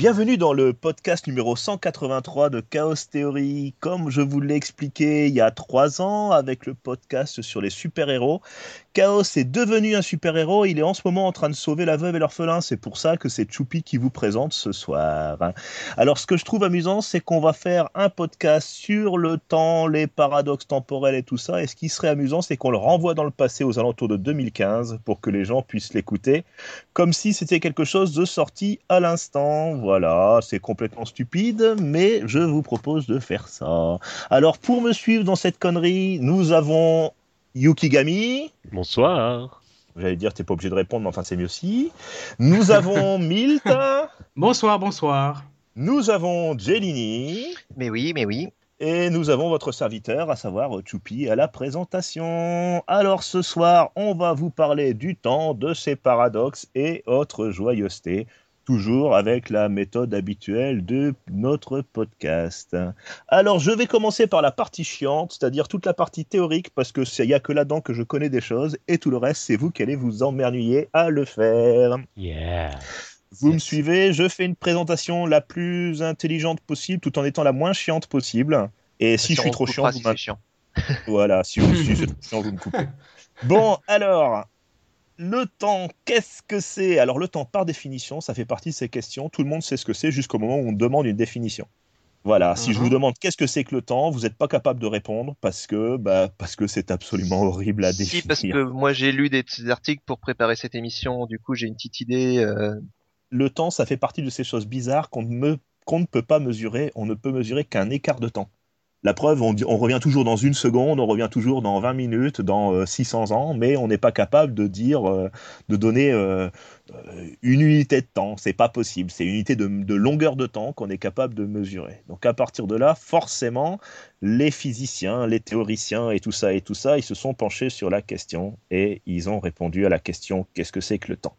Bienvenue dans le podcast numéro 183 de Chaos Theory. Comme je vous l'ai expliqué il y a trois ans avec le podcast sur les super-héros, Chaos est devenu un super-héros. Il est en ce moment en train de sauver la veuve et l'orphelin. C'est pour ça que c'est Choupi qui vous présente ce soir. Alors, ce que je trouve amusant, c'est qu'on va faire un podcast sur le temps, les paradoxes temporels et tout ça. Et ce qui serait amusant, c'est qu'on le renvoie dans le passé aux alentours de 2015 pour que les gens puissent l'écouter comme si c'était quelque chose de sorti à l'instant. Voilà, c'est complètement stupide, mais je vous propose de faire ça. Alors, pour me suivre dans cette connerie, nous avons Yukigami. Bonsoir. J'allais dire, t'es pas obligé de répondre, mais enfin, c'est mieux aussi. Nous avons Milt. bonsoir, bonsoir. Nous avons Jelini. Mais oui, mais oui. Et nous avons votre serviteur, à savoir Choupi, à la présentation. Alors ce soir, on va vous parler du temps, de ses paradoxes et autres joyeusetés toujours avec la méthode habituelle de notre podcast. Alors, je vais commencer par la partie chiante, c'est-à-dire toute la partie théorique, parce que il n'y a que là-dedans que je connais des choses, et tout le reste, c'est vous qui allez vous emmernuyer à le faire. Yeah. Vous me suivez, je fais une présentation la plus intelligente possible, tout en étant la moins chiante possible. Et si, je suis trop chiant, vous chiant. Voilà, si, vous, si chiant, vous me coupez. Bon, alors, le temps, qu'est-ce que c'est? Alors le temps, par définition, ça fait partie de ces questions. Tout le monde sait ce que c'est jusqu'au moment où on demande une définition. Voilà, si je vous mhm. demande qu'est-ce que c'est que le temps, vous n'êtes pas capable de répondre parce que bah, parce que c'est absolument horrible à définir. Si, parce que moi j'ai lu des articles pour préparer cette émission, du coup j'ai une petite idée. Euh. Le temps, ça fait partie de ces choses bizarres qu'on ne peut pas mesurer. On ne peut mesurer qu'un écart de temps. La preuve, on, revient toujours dans une seconde, on revient toujours dans 20 minutes, dans 600 euh, ans, mais on n'est pas capable de dire, euh, de donner euh, une unité de temps. C'est pas possible. C'est une unité de, longueur de temps qu'on est capable de mesurer. Donc à partir de là, forcément, les physiciens, les théoriciens et tout ça et tout ça, ils se sont penchés sur la question et ils ont répondu à la question qu'est-ce que c'est que le temps?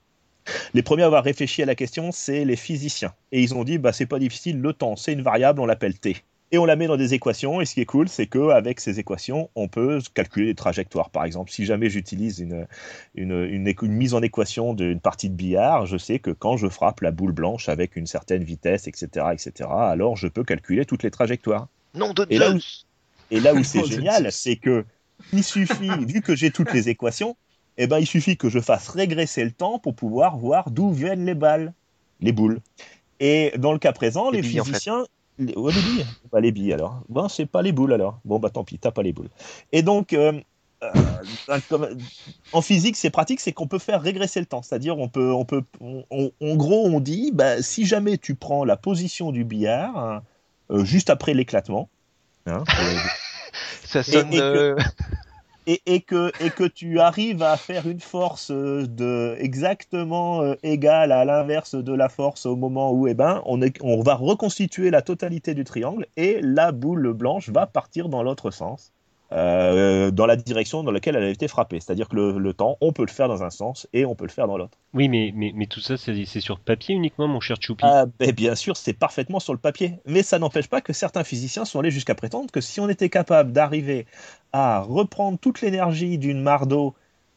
Les premiers à avoir réfléchi à la question, c'est les physiciens. Et ils ont dit, bah, c'est pas difficile, le temps, c'est une variable, on l'appelle t et on la met dans des équations. Et ce qui est cool, c'est qu'avec ces équations, on peut calculer les trajectoires. Par exemple, si jamais j'utilise une, une, mise en équation d'une partie de billard, je sais que quand je frappe la boule blanche avec une certaine vitesse, etc., etc., alors je peux calculer toutes les trajectoires. Non de et là où, et là où c'est génial, c'est que il suffit, vu que j'ai toutes les équations, eh ben, il suffit que je fasse régresser le temps pour pouvoir voir d'où viennent les balles, les boules. Et dans le cas présent, les, physiciens, les, les billes. Pas les billes alors. Bon, c'est pas les boules alors. Bon, bah tant pis, t'as pas les boules. Et donc, euh, euh, en physique, c'est pratique, c'est qu'on peut faire régresser le temps. C'est-à-dire, on peut, on peut, en gros, on dit, bah, si jamais tu prends la position du billard hein, euh, juste après l'éclatement, hein, ça sonne et, que, et que tu arrives à faire une force euh, de, exactement euh, égale à l'inverse de la force au moment où eh ben, on, va reconstituer la totalité du triangle et la boule blanche va partir dans l'autre sens. Euh, dans la direction dans laquelle elle a été frappée. C'est-à-dire que le, temps, on peut le faire dans un sens et on peut le faire dans l'autre. Oui, mais, mais, mais tout ça, c'est sur papier uniquement, mon cher Choupi ah, ben, Bien sûr, c'est parfaitement sur le papier. Mais ça n'empêche pas que certains physiciens sont allés jusqu'à prétendre que si on était capable d'arriver à reprendre toute l'énergie d'une mare d'eau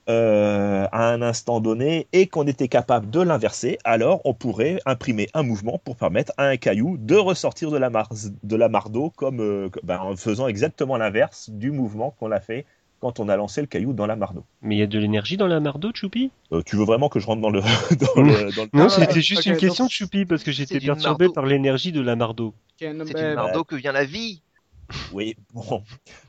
euh, à un instant donné et qu'on était capable de l'inverser, alors on pourrait imprimer un mouvement pour permettre à un caillou de ressortir de la mare, de la d'eau comme euh, ben, en faisant exactement l'inverse du mouvement qu'on a fait quand on a lancé le caillou dans la mare d'eau. Mais il y a de l'énergie dans la mare d'eau, Choupi? Euh, Tu veux vraiment que je rentre dans le... non, c'était juste une question, Choupi, parce que j'étais perturbé par l'énergie de la mare d'eau. C'est une mare d'eau que vient la vie oui, bon.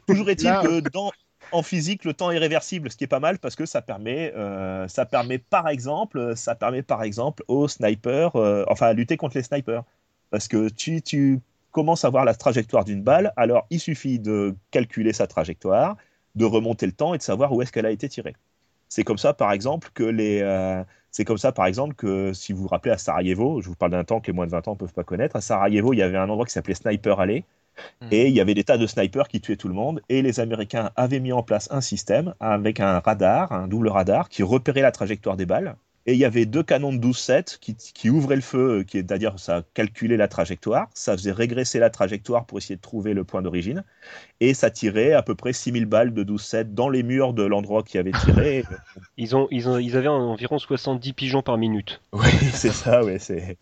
Toujours est-il que dans, en physique, le temps est réversible, ce qui est pas mal parce que ça permet, euh, ça permet par exemple, ça permet par exemple aux snipers, euh, enfin à lutter contre les snipers, parce que tu, tu commences à voir la trajectoire d'une balle, alors il suffit de calculer sa trajectoire, de remonter le temps et de savoir où est-ce qu'elle a été tirée. C'est comme ça, par exemple, que les, euh, c'est comme ça, par exemple, que si vous vous rappelez à Sarajevo, je vous parle d'un temps que les moins de 20 ans ne peuvent pas connaître, à Sarajevo, il y avait un endroit qui s'appelait Sniper Alley, Hmm. Et il y avait des tas de snipers qui tuaient tout le monde. Et les Américains avaient mis en place un système avec un radar, un double radar, qui repérait la trajectoire des balles et il y avait deux canons de 12-7 qui, qui, ouvraient le feu, qui c'est-à-dire ça calculait la trajectoire, ça faisait régresser la trajectoire pour essayer de trouver le point d'origine, et ça tirait à peu près 6000 balles de 12-7 dans les murs de l'endroit qui avait tiré. ils, ont, ils, ont, ils avaient environ 70 pigeons par minute. Oui, c'est ça, oui. C'est...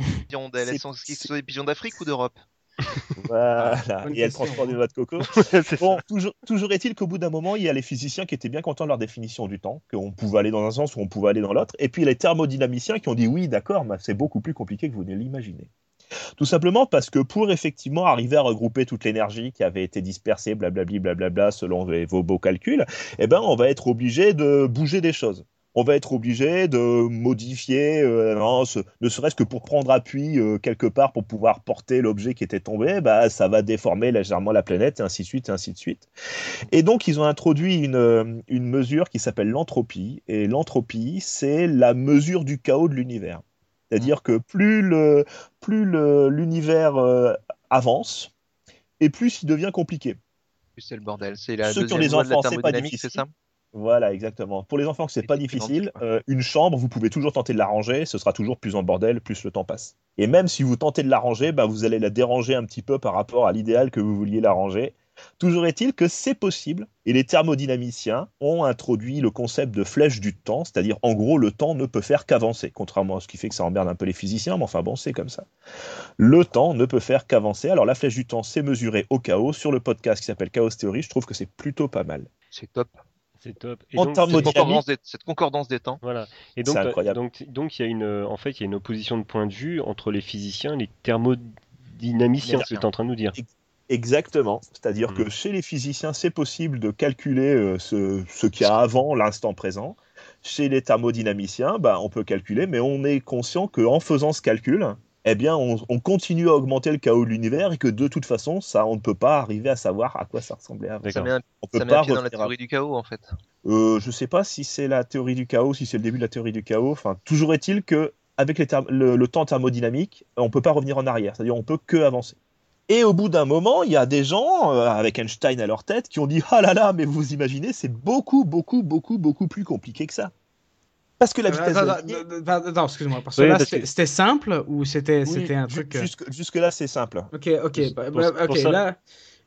Des pigeons d'Afrique ou d'Europe? voilà, et elle transporte des noix de coco. bon, toujours, toujours est-il qu'au bout d'un moment, il y a les physiciens qui étaient bien contents de leur définition du temps, qu'on pouvait aller dans un sens ou on pouvait aller dans l'autre, et puis les thermodynamiciens qui ont dit oui, d'accord, mais c'est beaucoup plus compliqué que vous ne l'imaginez. Tout simplement parce que pour effectivement arriver à regrouper toute l'énergie qui avait été dispersée, blablabli, blablabla, selon vos beaux calculs, eh ben, on va être obligé de bouger des choses on va être obligé de modifier, euh, ne serait-ce que pour prendre appui euh, quelque part pour pouvoir porter l'objet qui était tombé, bah, ça va déformer légèrement la planète, et ainsi de suite, et ainsi de suite. Et donc, ils ont introduit une, euh, une mesure qui s'appelle l'entropie. Et l'entropie, c'est la mesure du chaos de l'univers. C'est-à-dire que plus le plus l'univers avance, et plus il devient compliqué. C'est le bordel. C'est la Ceux qui ont des enfants, c'est pas difficile. C'est ça? Voilà, exactement. Pour les enfants, c'est pas difficile. Euh, une chambre, vous pouvez toujours tenter de la ranger, ce sera toujours plus en bordel, plus le temps passe. Et même si vous tentez de la ranger, bah, vous allez la déranger un petit peu par rapport à l'idéal que vous vouliez la ranger. Toujours est-il que c'est possible, et les thermodynamiciens ont introduit le concept de flèche du temps, c'est-à-dire en gros le temps ne peut faire qu'avancer, contrairement à ce qui fait que ça emmerde un peu les physiciens, mais enfin bon, c'est comme ça. Le temps ne peut faire qu'avancer, alors la flèche du temps c'est mesuré au chaos, sur le podcast qui s'appelle Chaos Theory, je trouve que c'est plutôt pas mal. C'est top. C'est top. Et donc, cette, concordance des, cette, concordance des, temps. Voilà. Et donc, incroyable. donc, donc, il y a une, en fait, il y a une opposition de point de vue entre les physiciens et les thermodynamiciens, c'est ce que tu es en train de nous dire. Exactement. C'est-à-dire hmm. que chez les physiciens, c'est possible de calculer euh, ce, ce qu'il y a avant l'instant présent. Chez les thermodynamiciens, bah, on peut calculer, mais on est conscient qu'en faisant ce calcul, eh bien, on, continue à augmenter le chaos de l'univers et que de toute façon, ça, on ne peut pas arriver à savoir à quoi ça ressemblait avant. Ça met un, on peut pas pied dans la théorie du chaos, en fait. Euh, je sais pas si c'est la théorie du chaos, si c'est le début de la théorie du chaos. Enfin, toujours est-il que avec le, temps thermodynamique, on peut pas revenir en arrière. C'est-à-dire, on peut que avancer. Et au bout d'un moment, il y a des gens, euh, avec Einstein à leur tête, qui ont dit Ah là là, mais vous imaginez, c'est beaucoup, beaucoup, beaucoup, beaucoup plus compliqué que ça. Parce que la vitesse. Attends, excuse-moi. Parce que là, c'était simple ou c'était un truc. Euh, jusque, là, c'est simple. Ok, ok. Bah, bah, ok, là.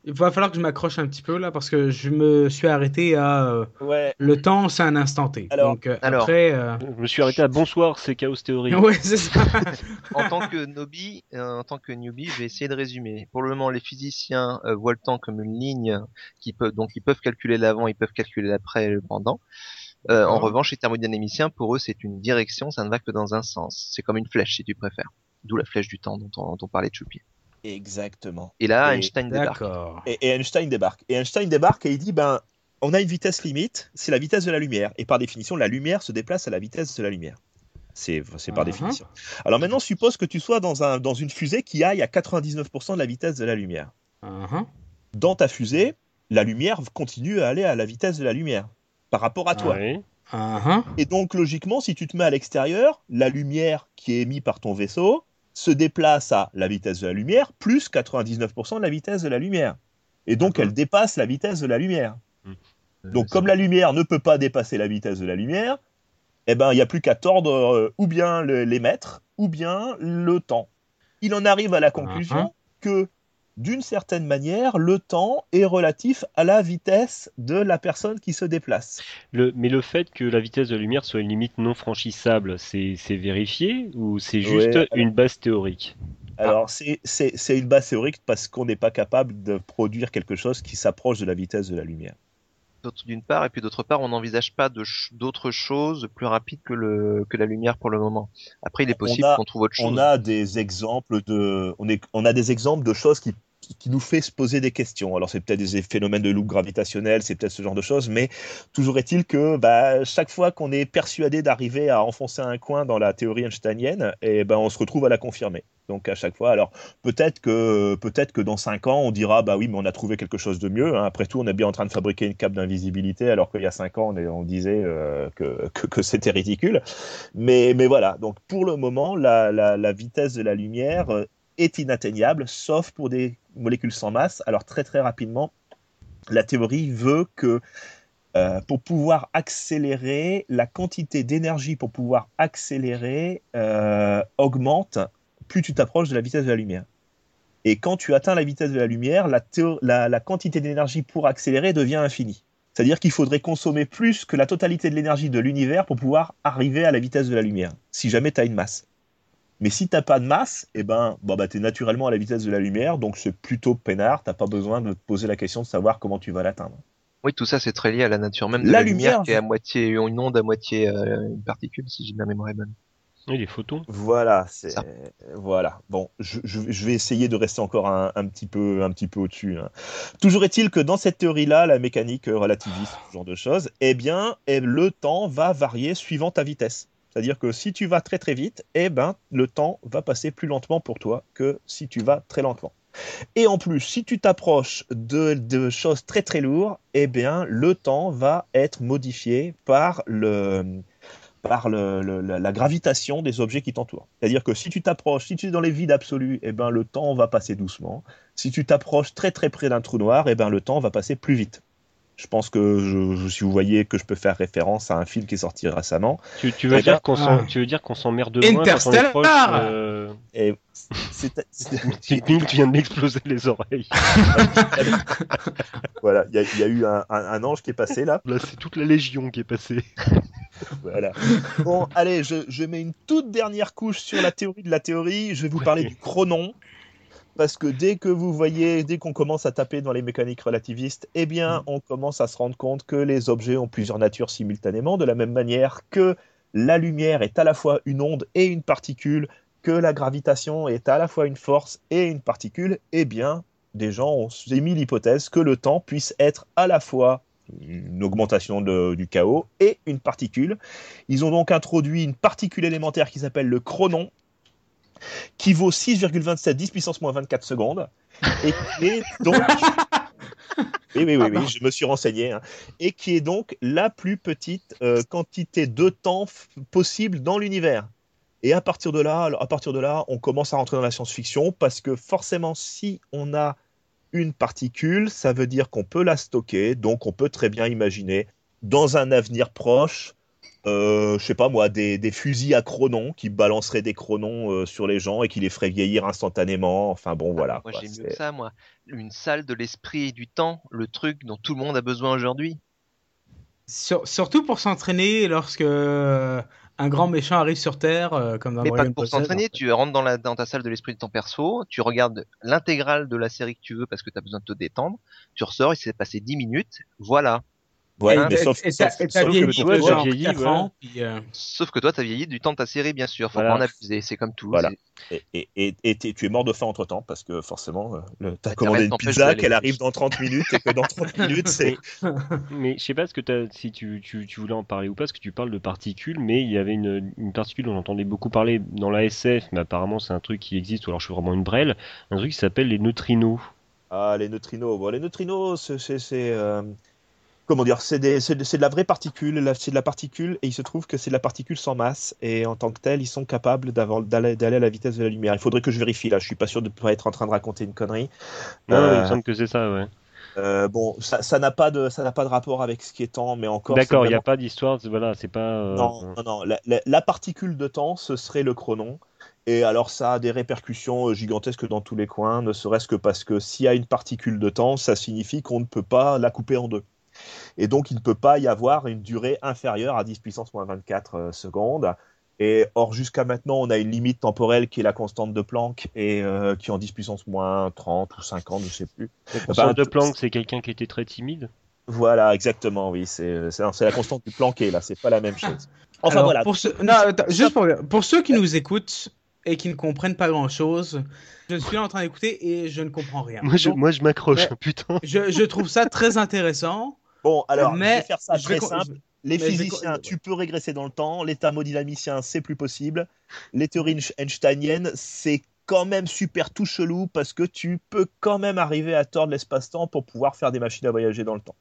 Il va falloir que je m'accroche un petit peu là parce que je me suis arrêté à euh, ouais. le temps c'est un instant T. Alors, Donc euh, après, je me suis arrêté à bonsoir c'est chaos théorie. ouais c'est ça. en tant que newbie, en tant que newbie, je vais essayer de résumer. Pour le moment, les physiciens voient le temps comme une ligne qui peut donc ils peuvent calculer l'avant, ils peuvent calculer l'après et le pendant. Euh, en revanche, les thermodynamiciens, pour eux, c'est une direction, ça ne va que dans un sens. C'est comme une flèche, si tu préfères. D'où la flèche du temps dont on, parlait de Choupi. Exactement. Et là, Einstein débarque. Et, Einstein débarque. Et Einstein débarque et il dit, ben, on a une vitesse limite, c'est la vitesse de la lumière. Et par définition, la lumière se déplace à la vitesse de la lumière. C'est par uh-huh. définition. Alors maintenant, suppose que tu sois dans, un, dans une fusée qui aille à 99% de la vitesse de la lumière. Uh-huh. Dans ta fusée, la lumière continue à aller à la vitesse de la lumière par rapport à toi. Uh-huh. Et donc, logiquement, si tu te mets à l'extérieur, la lumière qui est émise par ton vaisseau se déplace à la vitesse de la lumière plus 99% de la vitesse de la lumière. Et donc, elle dépasse la vitesse de la lumière. Hmm. Donc, comme la lumière ne peut pas dépasser la vitesse de la lumière, eh ben, il n'y a plus qu'à tordre euh, ou bien les mètres, ou bien le temps. Il en arrive à la conclusion uh-huh. que d'une certaine manière, le temps est relatif à la vitesse de la personne qui se déplace. mais le fait que la vitesse de la lumière soit une limite non franchissable, c'est vérifié ou c'est juste une base théorique? Alors, c'est une base théorique parce qu'on n'est pas capable de produire quelque chose qui s'approche de la vitesse de la lumière. D'une part, et puis d'autre part, on n'envisage pas d'autres choses plus rapides que, le, que la lumière pour le moment. Après, il est possible qu'on trouve autre chose. On a des exemples de, on, est, on a des exemples de choses qui qui nous fait se poser des questions. Alors c'est peut-être des phénomènes de loupe gravitationnelle, c'est peut-être ce genre de choses, mais toujours est-il que bah, chaque fois qu'on est persuadé d'arriver à enfoncer un coin dans la théorie einsteinienne, et eh ben on se retrouve à la confirmer. Donc à chaque fois, alors peut-être que peut-être que dans cinq ans on dira bah oui mais on a trouvé quelque chose de mieux. Hein. Après tout, on est bien en train de fabriquer une cape d'invisibilité alors qu'il y a cinq ans on, disait euh, que, que, c'était ridicule. Mais mais voilà. Donc pour le moment, la, la, la vitesse de la lumière euh, est inatteignable, sauf pour des molécules sans masse. Alors très très rapidement, la théorie veut que euh, pour pouvoir accélérer, la quantité d'énergie pour pouvoir accélérer euh, augmente plus tu t'approches de la vitesse de la lumière. Et quand tu atteins la vitesse de la lumière, la, la quantité d'énergie pour accélérer devient infinie. C'est-à-dire qu'il faudrait consommer plus que la totalité de l'énergie de l'univers pour pouvoir arriver à la vitesse de la lumière, si jamais tu as une masse. Mais si t'as pas de masse, eh ben, bon, bah, tu es naturellement à la vitesse de la lumière, donc c'est plutôt peinard, t'as pas besoin de te poser la question de savoir comment tu vas l'atteindre. Oui, tout ça c'est très lié à la nature même de la, lumière, qui est à moitié une onde, à moitié euh, une particule, si j'ai ma mémoire est bonne. Oui, les photons. Voilà, c'est voilà. Bon, je, vais essayer de rester encore un, petit peu, un petit peu au-dessus. Hein. Toujours est-il que dans cette théorie-là, la mécanique relativiste, ce genre de choses, eh bien, eh, le temps va varier suivant ta vitesse. C'est-à-dire que si tu vas très très vite, eh ben, le temps va passer plus lentement pour toi que si tu vas très lentement. Et en plus, si tu t'approches de, choses très très lourdes, eh bien, le temps va être modifié par la, gravitation des objets qui t'entourent. C'est-à-dire que si tu t'approches, si tu es dans les vides absolus, eh ben, le temps va passer doucement. Si tu t'approches très très près d'un trou noir, eh ben, le temps va passer plus vite. Je pense que je, si vous voyez que je peux faire référence à un film qui est sorti récemment. Tu, tu veux, dire qu'on ah. tu veux dire qu'on s'emmerde moins quand on est proche euh... Et tu viens de m'exploser les oreilles. voilà, il y, a eu un, un, ange qui est passé là. Là, c'est toute la légion qui est passée. voilà. Bon, allez, je, je, mets une toute dernière couche sur la théorie de la théorie. Je vais vous parler du chronon parce que dès que vous voyez, dès qu'on commence à taper dans les mécaniques relativistes, eh bien, mm. on commence à se rendre compte que les objets ont plusieurs natures simultanément, de la même manière que la lumière est à la fois une onde et une particule, que la gravitation est à la fois une force et une particule, eh bien, des gens ont émis l'hypothèse que le temps puisse être à la fois une augmentation du chaos et une particule. Ils ont donc introduit une particule élémentaire qui s'appelle le chronon, qui vaut 6,27 10 puissance moins 24 secondes, et qui est donc... Oui, oui, oui, oui, je me suis renseigné. Hein. Et qui est donc la plus petite euh, quantité de temps possible dans l'univers. Et à partir de là, à partir de là, on commence à rentrer dans la science-fiction parce que forcément, si on a une particule, ça veut dire qu'on peut la stocker. Donc, on peut très bien imaginer dans un avenir proche euh, je sais pas moi, des, fusils à chronon qui balanceraient des chronons euh, sur les gens et qui les feraient vieillir instantanément. Enfin bon, voilà. Moi j'ai mieux que ça, moi. Une salle de l'esprit et du temps, le truc dont tout le monde a besoin aujourd'hui. surtout pour s'entraîner lorsque euh, un grand méchant arrive sur Terre, comme dans Mais pas pour s'entraîner, tu rentres dans, la, dans ta salle de l'esprit de ton perso, tu regardes l'intégrale de la série que tu veux parce que tu as besoin de te détendre, tu ressors, il s'est passé 10 minutes, voilà, Ouais, mais sauf, que toi, vieilli, euh, Sauf que toi, t'as vieilli du temps de ta série, bien sûr. Faut pas en abuser, c'est comme tout. Voilà. Et, et, et, tu es mort de faim entre temps parce que forcément, euh, t'as commandé une pizza qu'elle arrive dans 30 minutes et que dans 30 minutes, c'est. Mais je sais pas ce que as, si tu, tu, tu, voulais en parler ou pas, parce que tu parles de particules, mais il y avait une, une particule dont on entendait beaucoup parler dans la SF, mais apparemment c'est un truc qui existe, ou alors je suis vraiment une brêle, un truc qui s'appelle les neutrinos. Ah, les neutrinos. Bon, les neutrinos, c'est. Comment dire, c'est de la vraie particule, c'est de la particule, et il se trouve que c'est de la particule sans masse, et en tant que tel, ils sont capables d'aller à la vitesse de la lumière. Il faudrait que je vérifie là, je suis pas sûr de pouvoir être en train de raconter une connerie. Non, il me euh, semble que c'est ça, ouais. Euh, bon, ça n'a pas de ça n'a pas de rapport avec ce qui est temps, mais encore. D'accord, il n'y a pas d'histoire, voilà, c'est pas. Euh, non, non, non. La, particule de temps, ce serait le chronon. Et alors ça a des répercussions gigantesques dans tous les coins, ne serait-ce que parce que s'il y a une particule de temps, ça signifie qu'on ne peut pas la couper en deux. Et donc, il ne peut pas y avoir une durée inférieure à 10 puissance moins 24 euh, secondes. Et or, jusqu'à maintenant, on a une limite temporelle qui est la constante de Planck et euh, qui est en 10 puissance moins 30 ou 50, je sais plus. La constante de Planck, c'est quelqu'un qui était très timide Voilà, exactement, oui. C'est la constante du Plancké, là, c'est pas la même chose. Enfin, voilà. Pour juste pour, pour ceux qui nous écoutent, et qui ne comprennent pas grand chose. Je suis là en train d'écouter et je ne comprends rien. Moi, je, moi, je m'accroche, putain. Je, je, trouve ça très intéressant. Bon, alors, je vais faire ça très simple. Les physiciens, tu peux régresser dans le temps. Les thermodynamiciens, c'est plus possible. Les théories einsteiniennes, c'est quand même super tout chelou parce que tu peux quand même arriver à tordre l'espace-temps pour pouvoir faire des machines à voyager dans le temps.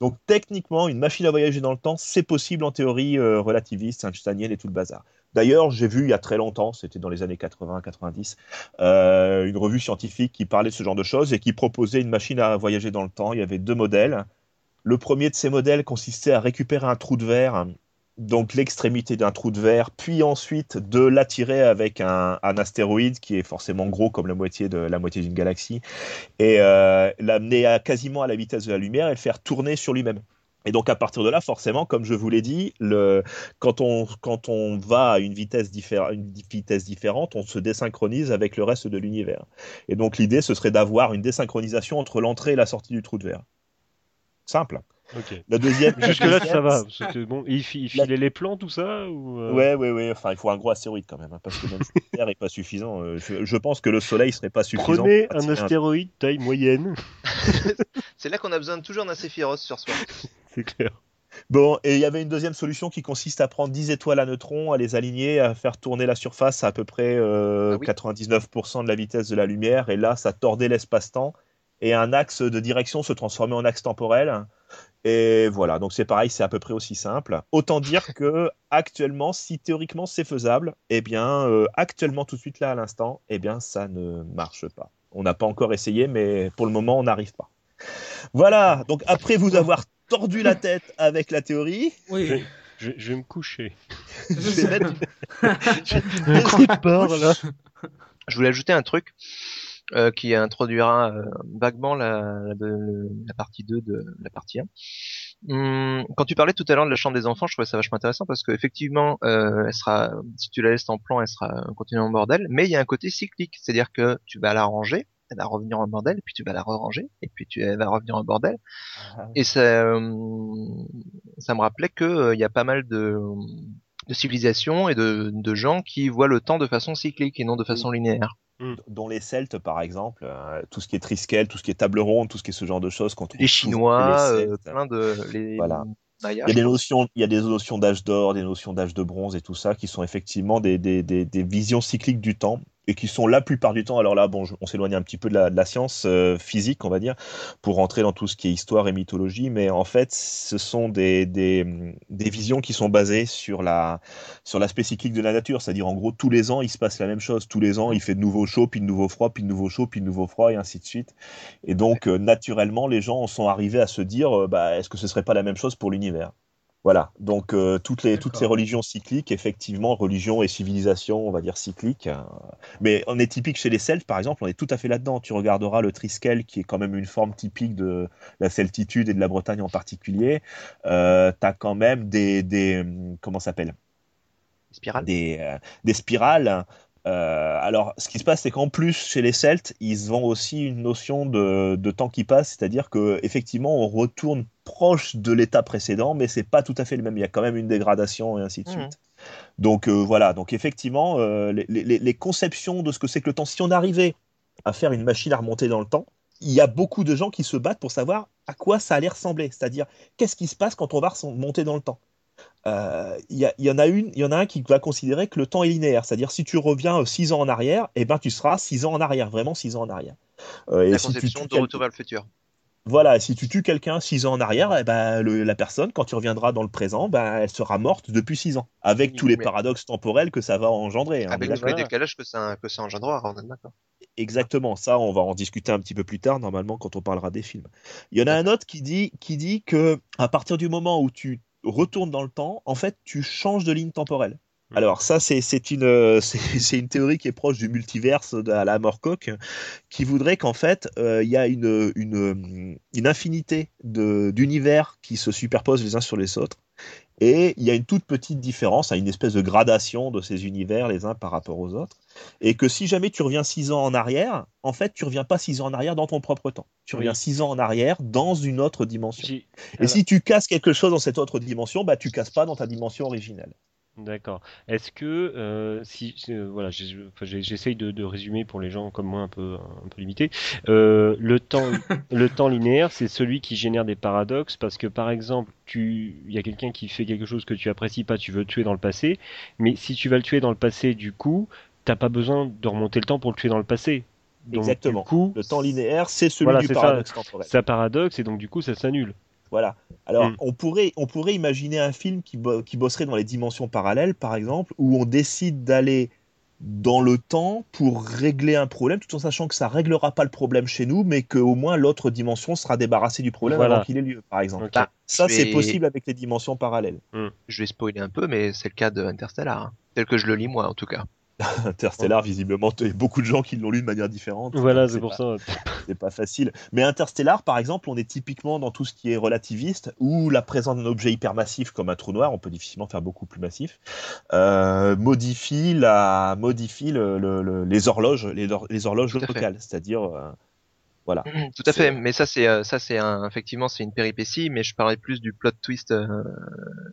Donc techniquement, une machine à voyager dans le temps, c'est possible en théorie euh, relativiste, einsteinienne et tout le bazar. D'ailleurs, j'ai vu il y a très longtemps, c'était dans les années 80-90, euh, une revue scientifique qui parlait de ce genre de choses et qui proposait une machine à voyager dans le temps. Il y avait deux modèles Le premier de ces modèles consistait à récupérer un trou de verre, donc l'extrémité d'un trou de verre, puis ensuite de l'attirer avec un, astéroïde qui est forcément gros comme la moitié d'une galaxie, et euh, l'amener à, quasiment à la vitesse de la lumière et le faire tourner sur lui-même. Et donc à partir de là, forcément, comme je vous l'ai dit, le, quand, on, quand on va à une vitesse, une vitesse différente, on se désynchronise avec le reste de l'univers. Et donc l'idée, ce serait d'avoir une désynchronisation entre l'entrée et la sortie du trou de verre. Simple. La deuxième. Jusque là, ça va. bon, il, filait les plans, tout ça ou euh? Ouais, ouais, ouais. Enfin, il faut un gros astéroïde quand même, hein, parce que même si la Terre n'est pas suffisant, euh, je, pense que le Soleil serait pas suffisant. Prenez un astéroïde taille moyenne. C'est là qu'on a besoin toujours d'un Sephiroth sur soi. C'est clair. Bon, et il y avait une deuxième solution qui consiste à prendre 10 étoiles à neutrons, à les aligner, à faire tourner la surface à à peu près euh, 99% ah de la vitesse de la lumière, et là, ça tordait l'espace-temps, et un axe de direction se transformait en axe temporel. Et voilà, donc c'est pareil, c'est à peu près aussi simple. Autant dire que actuellement, si théoriquement c'est faisable, eh bien, euh, actuellement tout de suite là à l'instant, eh bien, ça ne marche pas. On n'a pas encore essayé, mais pour le moment, on n'arrive pas. Voilà, donc après vous avoir tordu la tête avec la théorie, oui. je, vais me coucher. je vais mettre... je... là. Je voulais ajouter un truc. Euh, qui introduira euh, vaguement la, la, partie 2 de la partie 1. Hum, quand tu parlais tout à l'heure de la chambre des enfants, je trouvais ça vachement intéressant parce qu'effectivement, euh, elle sera, si tu la laisses en plan, elle sera continuellement en bordel, mais il y a un côté cyclique, c'est-à-dire que tu vas la ranger, elle va revenir en bordel, puis tu vas la re-ranger, et puis tu, elle va revenir en bordel. Ah. Et ça, hum, ça me rappelait que euh, il y a pas mal de, de civilisations et de, de gens qui voient le temps de façon cyclique et non de façon linéaire. Mm. dont les Celtes par exemple, euh, tout ce qui est Triskel, tout ce qui est table ronde, tout ce qui est ce genre de choses. les Chinois, les euh, plein de. Les... Voilà. il y a des notions, il y a des notions d'âge d'or, des notions d'âge de bronze et tout ça qui sont effectivement des, des, des, des visions cycliques du temps et qui sont la plupart du temps, alors là, bon, on s'éloigne un petit peu de la, science euh, physique, on va dire, pour rentrer dans tout ce qui est histoire et mythologie, mais en fait, ce sont des, des, visions qui sont basées sur la sur l'aspect cyclique de la nature, c'est-à-dire en gros, tous les ans, il se passe la même chose, tous les ans, il fait de nouveau chaud, puis de nouveau froid, puis de nouveau chaud, puis de nouveau froid, et ainsi de suite. Et donc, euh, naturellement, les gens sont arrivés à se dire, euh, bah, est-ce que ce serait pas la même chose pour l'univers? Voilà, donc euh, toutes, les, toutes ces religions cycliques, effectivement, religion et civilisation, on va dire cycliques. Euh, mais on est typique chez les Celtes, par exemple, on est tout à fait là-dedans. Tu regarderas le Triskel, qui est quand même une forme typique de la celtitude et de la Bretagne en particulier. Euh, tu as quand même des. des comment s'appelle? Spirales. Des, euh, des spirales euh, alors, ce qui se passe, c'est qu'en plus, chez les Celtes, ils ont aussi une notion de, de temps qui passe, c'est-à-dire que effectivement, on retourne proche de l'état précédent, mais c'est pas tout à fait le même. Il y a quand même une dégradation et ainsi de mmh. suite. Donc euh, voilà. Donc effectivement, euh, les, les, les, conceptions de ce que c'est que le temps, si on arrivait à faire une machine à remonter dans le temps, il y a beaucoup de gens qui se battent pour savoir à quoi ça allait ressembler, c'est-à-dire qu'est-ce qui se passe quand on va remonter dans le temps? Il euh, y, y, en a une, il y en a un qui va considérer que le temps est linéaire, c'est-à-dire si tu reviens 6 ans en arrière, eh ben tu seras 6 ans en arrière, vraiment 6 ans en arrière. Euh, La conception de retour vers le futur. Voilà, si tu tues quelqu'un 6 ans en arrière, eh ben, le, la personne, quand tu reviendras dans le présent, ben, elle sera morte depuis 6 ans, avec tous les paradoxes temporels que ça va engendrer. Hein, avec tous les décalages que ça, que ça engendrera, d'accord. Exactement, ça, on va en discuter un petit peu plus tard, normalement, quand on parlera des films. Il y en a un autre qui dit, qui dit que à partir du moment où tu retourne dans le temps, en fait, tu changes de ligne temporelle. Hmm. Alors ça, c'est une, euh, c'est une théorie qui est proche du multiverse à la Morcock, qui voudrait qu'en fait, euh, il y a une, une, une infinité d'univers qui se superposent les uns sur les autres, et il y a une toute petite différence, une espèce de gradation de ces univers les uns par rapport aux autres. Et que si jamais tu reviens six ans en arrière, en fait, tu reviens pas six ans en arrière dans ton propre temps. Tu reviens six ans en arrière dans une autre dimension. Et si tu casses quelque chose dans cette autre dimension, bah tu casses pas dans ta dimension originelle. D'accord. Est-ce que euh, si euh, voilà, j'essaye de, résumer pour les gens comme moi un peu un peu limité. Euh, le temps le temps linéaire, c'est celui qui génère des paradoxes parce que par exemple, tu il y a quelqu'un qui fait quelque chose que tu apprécies pas, tu veux le tuer dans le passé, mais si tu vas le tuer dans le passé, du coup, t'as pas besoin de remonter le temps pour le tuer dans le passé. Exactement. le temps linéaire, c'est celui du paradoxe temporel. C'est un paradoxe et donc du coup, ça s'annule. Voilà. Alors, mm. on, pourrait, on pourrait imaginer un film qui, qui bosserait dans les dimensions parallèles, par exemple, où on décide d'aller dans le temps pour régler un problème, tout en sachant que ça réglera pas le problème chez nous, mais qu'au moins l'autre dimension sera débarrassée du problème Voilà. avant qu'il ait lieu, par exemple. Bah, Ça, c'est vais- possible avec les dimensions parallèles. Je vais spoiler un peu, mais c'est le cas de Interstellar. hein. Tel que je le lis moi, en tout cas. Interstellar, visiblement, il y a beaucoup de gens qui l'ont lu de manière différente. Voilà, c'est pour pas- ça. c'est pas facile. Mais Interstellar, par exemple, on est typiquement dans tout ce qui est relativiste, où la présence d'un objet hypermassif comme un trou noir, on peut difficilement faire beaucoup plus massif, euh, modifie la modifie le- le- le- les horloges, les, hor- les horloges locales, c'est-à-dire euh, voilà. Tout à fait, mais ça c'est euh, ça c'est un effectivement c'est une péripétie, mais je parlais plus du plot twist euh,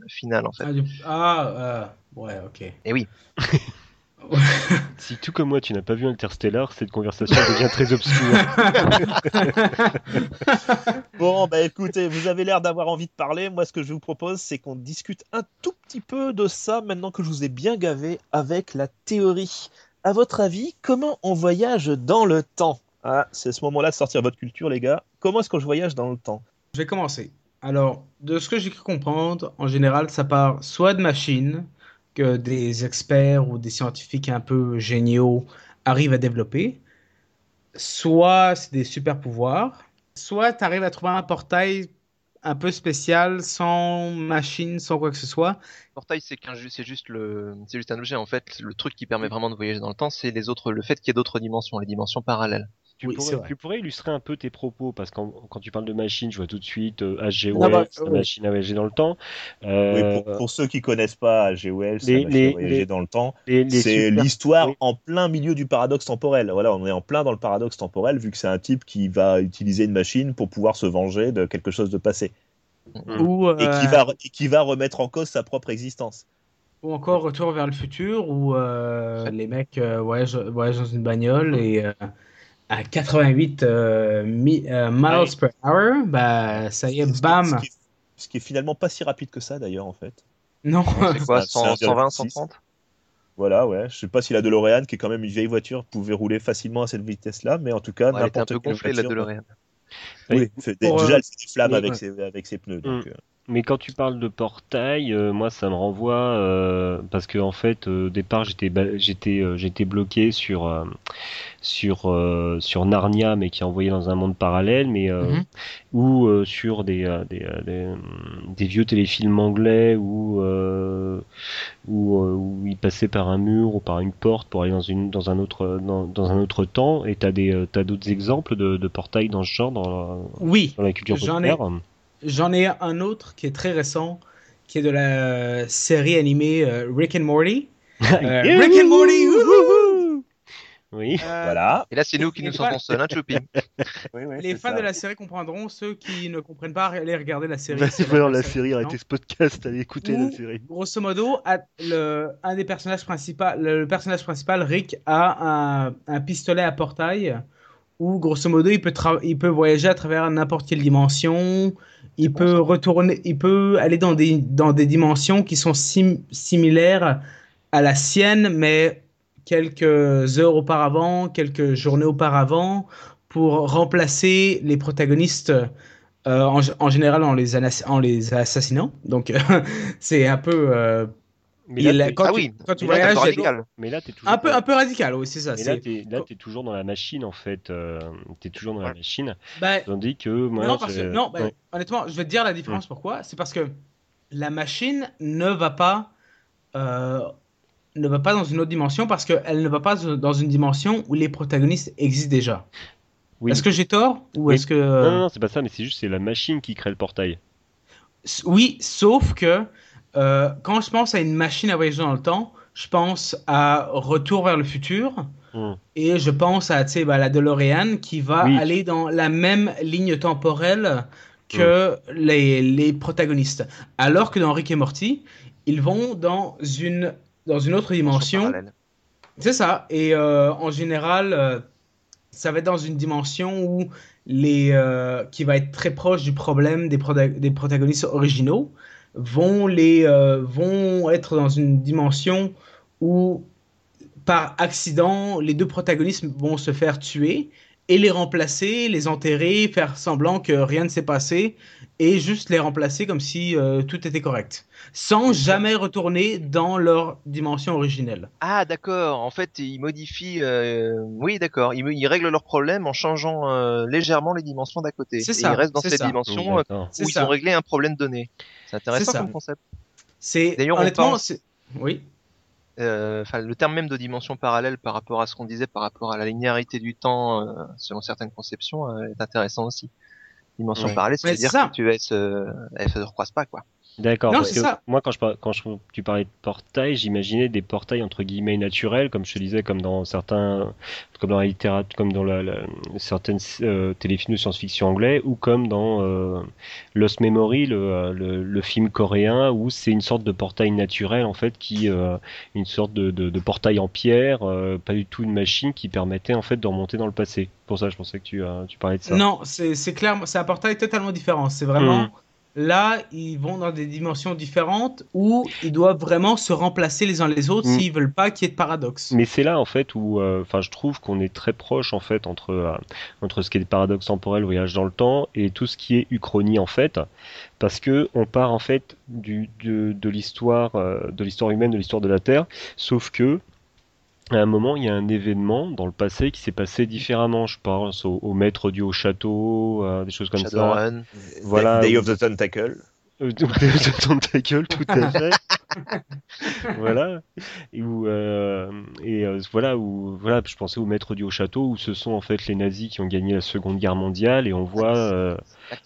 final en fait. Ah, du- ah, euh, ouais, ok. Et oui. Si tout comme moi tu n'as pas vu Interstellar, cette conversation devient très obscure. Bon, bah écoutez, vous avez l'air d'avoir envie de parler. Moi, ce que je vous propose, c'est qu'on discute un tout petit peu de ça maintenant que je vous ai bien gavé avec la théorie. À votre avis, comment on voyage dans le temps? Ah, c'est ce moment-là de sortir votre culture, les gars. Comment est-ce que je voyage dans le temps? Je vais commencer. Alors, de ce que j'ai cru comprendre, en général, ça part soit de machines que des experts ou des scientifiques un peu géniaux arrivent à développer, soit c'est des super pouvoirs, soit tu arrives à trouver un portail un peu spécial, sans machine, sans quoi que ce soit. Portail c'est juste le juste un objet en fait. Le truc qui permet vraiment de voyager dans le temps, c'est les autres le fait qu'il y ait d'autres dimensions, les dimensions parallèles. Tu, Oui, pourrais, vrai. tu pourrais illustrer un peu tes propos parce que quand tu parles de machine, je vois tout de suite euh, H.G. Bah, la oui. machine à voyager dans le temps. Oui, Euh, pour, pour ceux qui connaissent pas G. Wells, les- la machine les- à voyager les- dans le temps, c'est l'histoire en plein milieu du paradoxe temporel. Voilà, on est en plein dans le paradoxe temporel vu que c'est un type qui va utiliser une machine pour pouvoir se venger de quelque chose de passé. Ou, et qui euh, va et qui va remettre en cause sa propre existence. ou encore Retour vers le futur, où euh, les mecs euh, voyagent, voyagent dans une bagnole et euh, à 88 euh, mi- euh, miles Ouais. per hour, bah ça y est, Ce qui- bam! Ce qui, est, ce qui est finalement pas si rapide que ça d'ailleurs en fait. Non, C'est quoi C'est 100, un 120, 1,6. 130 Voilà, ouais. Je sais pas si la DeLorean, qui est quand même une vieille voiture, pouvait rouler facilement à cette vitesse-là, mais en tout cas, Ouais, Elle était un n'importe peu quelle gonflée la voiture- DeLorean. Oui, Pour, déjà, euh, elle fait des flammes avec, ouais. ses, avec ses pneus. Donc, Mm. Mais quand tu parles de portail, euh, moi ça me renvoie euh, parce que en fait euh, au départ j'étais j'étais euh, j'étais bloqué sur euh, sur euh, sur Narnia mais qui est envoyé dans un monde parallèle mais euh, Mhm. ou euh, sur des euh, des, euh, des, des vieux téléfilms anglais où euh, où, euh, où ils passaient par un mur ou par une porte pour aller dans une dans un autre dans, dans un autre temps et t'as des euh, t'as d'autres exemples de, de portails dans ce genre dans la, oui, dans la culture populaire? J'en ai un autre qui est très récent, qui est de la série animée euh, Rick and Morty. Euh, Rick and Morty! Oui. Euh, Voilà. Et là c'est nous qui nous sentons fans- seuls, hein, Choupi Oui, oui, Les fans ça. de la série comprendront, ceux qui ne comprennent pas, allez regarder la série. Bah, la série, arrêtez ce podcast, allez écouter Ou- la série. Grosso modo, à- le, un des personnages principaux, le, le personnage principal, Rick, a un, un pistolet à portail où, grosso modo, il peut, il peut voyager à travers n'importe quelle dimension. Il peut retourner, il peut aller dans des, dans des dimensions qui sont sim- similaires à la sienne, mais quelques heures auparavant, quelques journées auparavant, pour remplacer les protagonistes euh, en, en général en les, en les assassinant. Donc, c'est un peu. Mais là, quand Ah tu, oui, quand tu mais là, voyages, a- radical. mais là, t'es toujours. un peu, un peu radical, oui, c'est ça. Mais là, t'es là, t'es toujours dans la machine en fait. Euh, t'es toujours dans la machine. Bah, Tandis que moi, non, parce que, non bah, ouais. honnêtement, je vais te dire la différence. Pourquoi C'est parce que la machine ne va pas, euh, ne va pas dans une autre dimension parce qu'elle ne va pas dans une dimension où les protagonistes existent déjà. Oui. Est-ce que j'ai tort ou Oui. est-ce que Non, non, non, c'est pas ça, mais c'est juste c'est la machine qui crée le portail. S- Oui, sauf que euh, quand je pense à une machine à voyager dans le temps, je pense à Retour vers le futur Hmm. et je pense à bah, la DeLorean qui va Oui. aller dans la même ligne temporelle que les, les protagonistes. Alors que dans Rick et Morty, ils vont dans une, dans une autre dimension. C'est ça. Et euh, en général, euh, ça va être dans une dimension où les, euh, qui va être très proche du problème des protagonistes originaux vont, les, euh, vont être dans une dimension où, par accident, les deux protagonistes vont se faire tuer et les remplacer, les enterrer, faire semblant que rien ne s'est passé et juste les remplacer comme si euh, tout était correct, sans jamais retourner dans leur dimension originelle. Ah d'accord, en fait ils modifient, euh, oui d'accord, ils, ils règlent leurs problèmes en changeant euh, légèrement les dimensions d'à côté. C'est Et ça, ils restent dans cette ça. dimension Oui, où ils ça. ont réglé un problème donné. C'est intéressant comme concept. C'est D'ailleurs, on honnêtement, pense- oui. Euh, le terme même de dimension parallèle par rapport à ce qu'on disait par rapport à la linéarité du temps euh, selon certaines conceptions euh, est intéressant aussi. Dimension Ouais. parallèle, ça Mais veut dire c'est ça. que tu se recroisent pas quoi. D'accord, parce que ça. moi quand je quand je, tu parlais de portail, j'imaginais des portails entre guillemets naturels, comme je te disais, comme dans certains, comme dans la littérature, comme dans la, la- certaines euh, téléfilms de science-fiction anglais, ou comme dans euh, Lost Memory, le, euh, le, le film coréen, où c'est une sorte de portail naturel en fait, qui euh, une sorte de, de, de portail en pierre, pas du tout une machine qui permettait en fait de remonter dans le passé. Pour ça, je pensais que tu, tu parlais de ça. Non, c'est c'est clair, c'est un portail totalement différent. C'est vraiment Mhm. Là, ils vont dans des dimensions différentes où ils doivent vraiment se remplacer les uns les autres Mhm. s'ils veulent pas qu'il y ait de paradoxe. Mais c'est là en fait où, euh, je trouve qu'on est très proche en fait entre euh, entre ce qui est le paradoxe temporel, voyage dans le temps, et tout ce qui est uchronie en fait, parce que on part en fait du de, de l'histoire euh, de l'histoire humaine, de l'histoire de la Terre, sauf que à un moment, il y a un événement dans le passé qui s'est passé différemment. Je pense au, au maître du haut château, euh, des choses comme ça. Shadowrun. Voilà. Day of the Tentacle. Euh, de ton ta gueule, tout à fait. voilà. Et où, euh, et euh, voilà où voilà, je pensais au maître du haut château où ce sont en fait les nazis qui ont gagné la Seconde Guerre mondiale et on voit euh,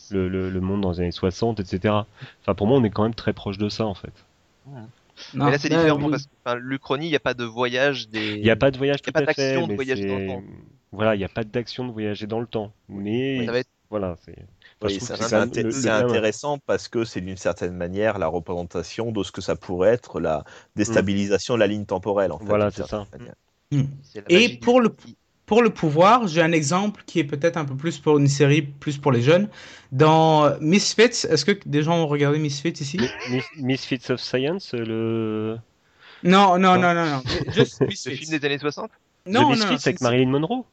le, le, le monde dans les années 60, etc. Enfin, pour moi, on est quand même très proche de ça en fait. Non, Mais là c'est différent oui. parce que enfin, l'Uchronie, il n'y a pas de voyage des. Il n'y a pas de voyage y a tout pas à fait, de voyager dans le temps. Voilà, il n'y a pas d'action de voyager dans le temps. Mais Ça va être voilà, c'est. Oui, c'est le- intéressant parce que c'est d'une certaine manière la représentation de ce que ça pourrait être la déstabilisation de la ligne temporelle. En fait, Voilà, c'est ça. Et pour le-. Pour le pouvoir, j'ai un exemple qui est peut-être un peu plus pour une série, plus pour les jeunes. Dans Misfits, est-ce que des gens ont regardé Misfits ici? Mis- Misfits of Science, le. Non, non, Non. non, non, non. Juste Ce Misfits. film des années 60, The Non, non, Misfits non, avec Marilyn Monroe.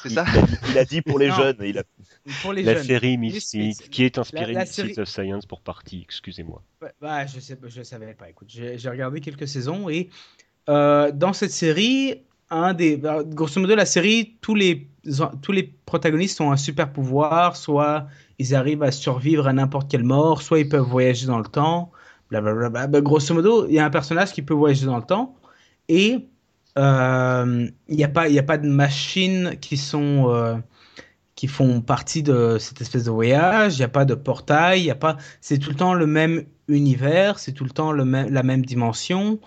c'est ça il a dit, il a dit pour les Non. jeunes. Il a... c'est pour les La jeunes. série Misfits, qui est inspirée de Misfits série- of Science pour partie, excusez-moi. Bah, je je savais pas. Écoute, j'ai j'ai regardé quelques saisons et euh, dans cette série, un des, bah, grosso modo, la série, tous les tous les protagonistes ont un super pouvoir, soit ils arrivent à survivre à n'importe quelle mort, soit ils peuvent voyager dans le temps. Blablabla. Bah, grosso modo, il y a un personnage qui peut voyager dans le temps et euh, il n'y a pas y a pas de machines qui sont euh, qui font partie de cette espèce de voyage. Il n'y a pas de portail. Il y a pas. C'est tout le temps le même univers. C'est tout le temps le même, la même dimension.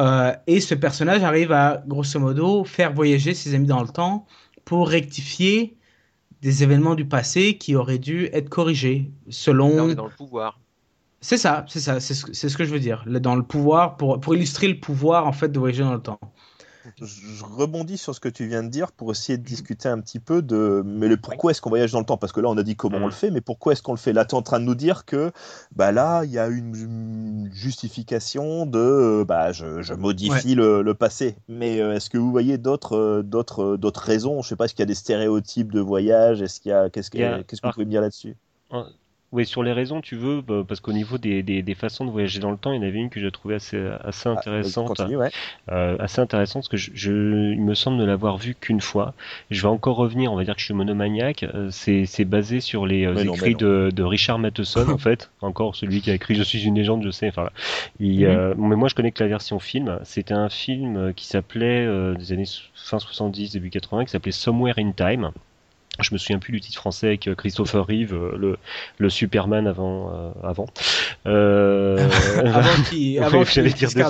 Euh, et ce personnage arrive à, grosso modo, faire voyager ses amis dans le temps pour rectifier des événements du passé qui auraient dû être corrigés selon. dans le pouvoir. C'est ça, c'est ça, c'est ce, ce que je veux dire. Dans le pouvoir, pour, pour illustrer le pouvoir en fait de voyager dans le temps. Je rebondis sur ce que tu viens de dire pour essayer de discuter un petit peu de mais le pourquoi est-ce qu'on voyage dans le temps? Parce que là on a dit comment on le fait mais pourquoi est-ce qu'on le fait? Là tu es en train de nous dire que bah là il y a une, justification de euh, bah je, je modifie le, le passé. Mais euh, est-ce que vous voyez d'autres euh, d'autres euh, d'autres raisons? Je sais pas est-ce qu'il y a des stéréotypes de voyage? Est-ce qu'il y a que qu'est-ce que vous pouvez me dire là-dessus? Oui, sur les raisons, tu veux, bah, parce qu'au niveau des, des, des façons de voyager dans le temps, il y en avait une que j'ai trouvée assez, assez Ah, intéressante. continue, ouais. Euh, assez intéressante parce que je, je- il me semble ne l'avoir vue qu'une fois. Je vais encore revenir, on va dire que je suis monomaniaque. Euh, c'est, c'est basé sur les euh, non, écrits de, de Richard Matheson en fait. Encore celui qui a écrit Je suis une légende, je sais. Enfin, là. Il, Mhm. euh, mais moi je connais que la version film. C'était un film euh, qui s'appelait euh, des années fin 70 début 80 qui s'appelait Somewhere in Time. Je me souviens plus du titre français avec euh, Christopher Reeve, euh, le, le Superman avant. euh, avant. Euh, Avant qu'il Ouais, avant j'allais dire des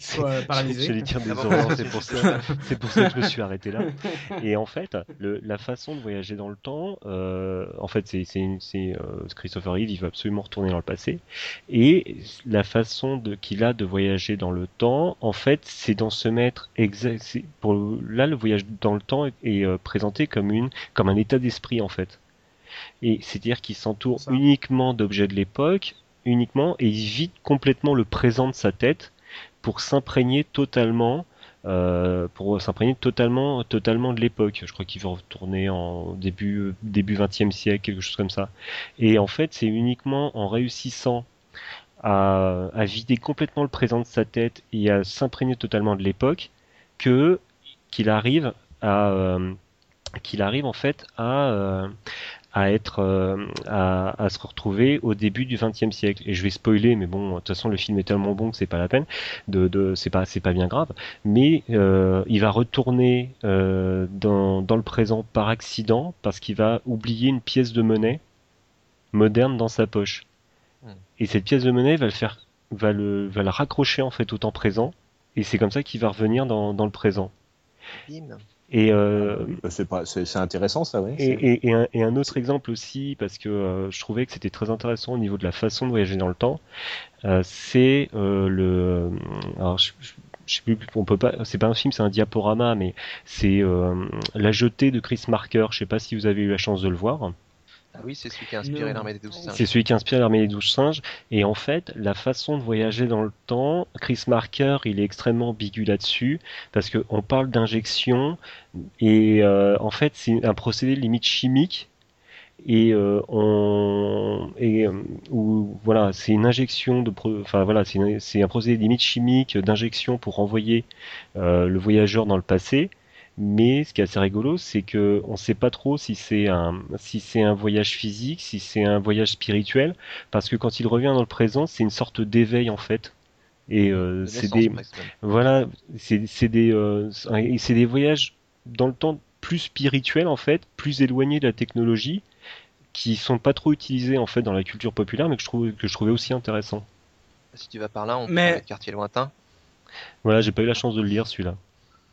soit J'allais paralysé. dire des c'est pour ça, c'est pour ça que je me suis arrêté là. Et en fait, le, la façon de voyager dans le temps, euh, en fait, c'est c'est euh, Christopher Reeve, il veut absolument retourner dans le passé, et la façon de qu'il a de voyager dans le temps, en fait, c'est d'en se mettre exact. Pour là, le voyage dans le temps est, est, euh, présenté comme une comme un état d'esprit en fait. Et c'est-à-dire qu'il s'entoure uniquement d'objets de l'époque, uniquement, et il vide complètement le présent de sa tête pour s'imprégner totalement euh, pour s'imprégner totalement, totalement de l'époque. Je crois qu'il veut retourner en début, début 20e siècle, quelque chose comme ça. Et en fait, c'est uniquement en réussissant à, à, vider complètement le présent de sa tête et à s'imprégner totalement de l'époque que qu'il arrive à euh, qu'il arrive en fait à euh, à être euh, à, à, se retrouver au début du XXe siècle. Et je vais spoiler mais bon de toute façon le film est tellement bon que c'est pas la peine. De, de c'est pas c'est pas bien grave. Mais euh, il va retourner euh, dans, dans le présent par accident parce qu'il va oublier une pièce de monnaie moderne dans sa poche. Hmm. et cette pièce de monnaie va le faire va le va la raccrocher en fait au temps présent. Et c'est comme ça qu'il va revenir dans, dans le présent. Bim. Et euh, Oui, bah, c'est intéressant ça, oui. et, et, et, un, et un autre exemple aussi, parce que euh, je trouvais que c'était très intéressant au niveau de la façon de voyager dans le temps, euh, c'est euh, le. Alors, je, je, je sais plus, on peut pas. C'est pas un film, c'est un diaporama, mais c'est euh, La jetée de Chris Marker. Je sais pas si vous avez eu la chance de le voir. Ah oui, c'est celui qui a inspiré l'armée des douze singes. C'est celui qui inspire l'armée des douze singes. Et en fait, la façon de voyager dans le temps, Chris Marker, il est extrêmement ambigu là-dessus, parce qu'on parle d'injection, et euh, en fait, c'est un procédé limite chimique. Et euh, on et euh, voilà, c'est une injection de, pro- enfin voilà, c'est un procédé limite chimique d'injection pour envoyer euh, le voyageur dans le passé. Mais ce qui est assez rigolo, c'est que on sait pas trop si c'est un si c'est un voyage physique, si c'est un voyage spirituel, parce que quand il revient dans le présent, c'est une sorte d'éveil en fait. Et euh, c'est des voilà, c'est c'est des euh, c'est des voyages dans le temps plus spirituels en fait, plus éloignés de la technologie, qui sont pas trop utilisés en fait dans la culture populaire, mais que je trouve que je trouvais aussi intéressant. Si tu vas par là, on peut Mais- de quartier lointain. Voilà, j'ai pas eu la chance de le lire celui-là.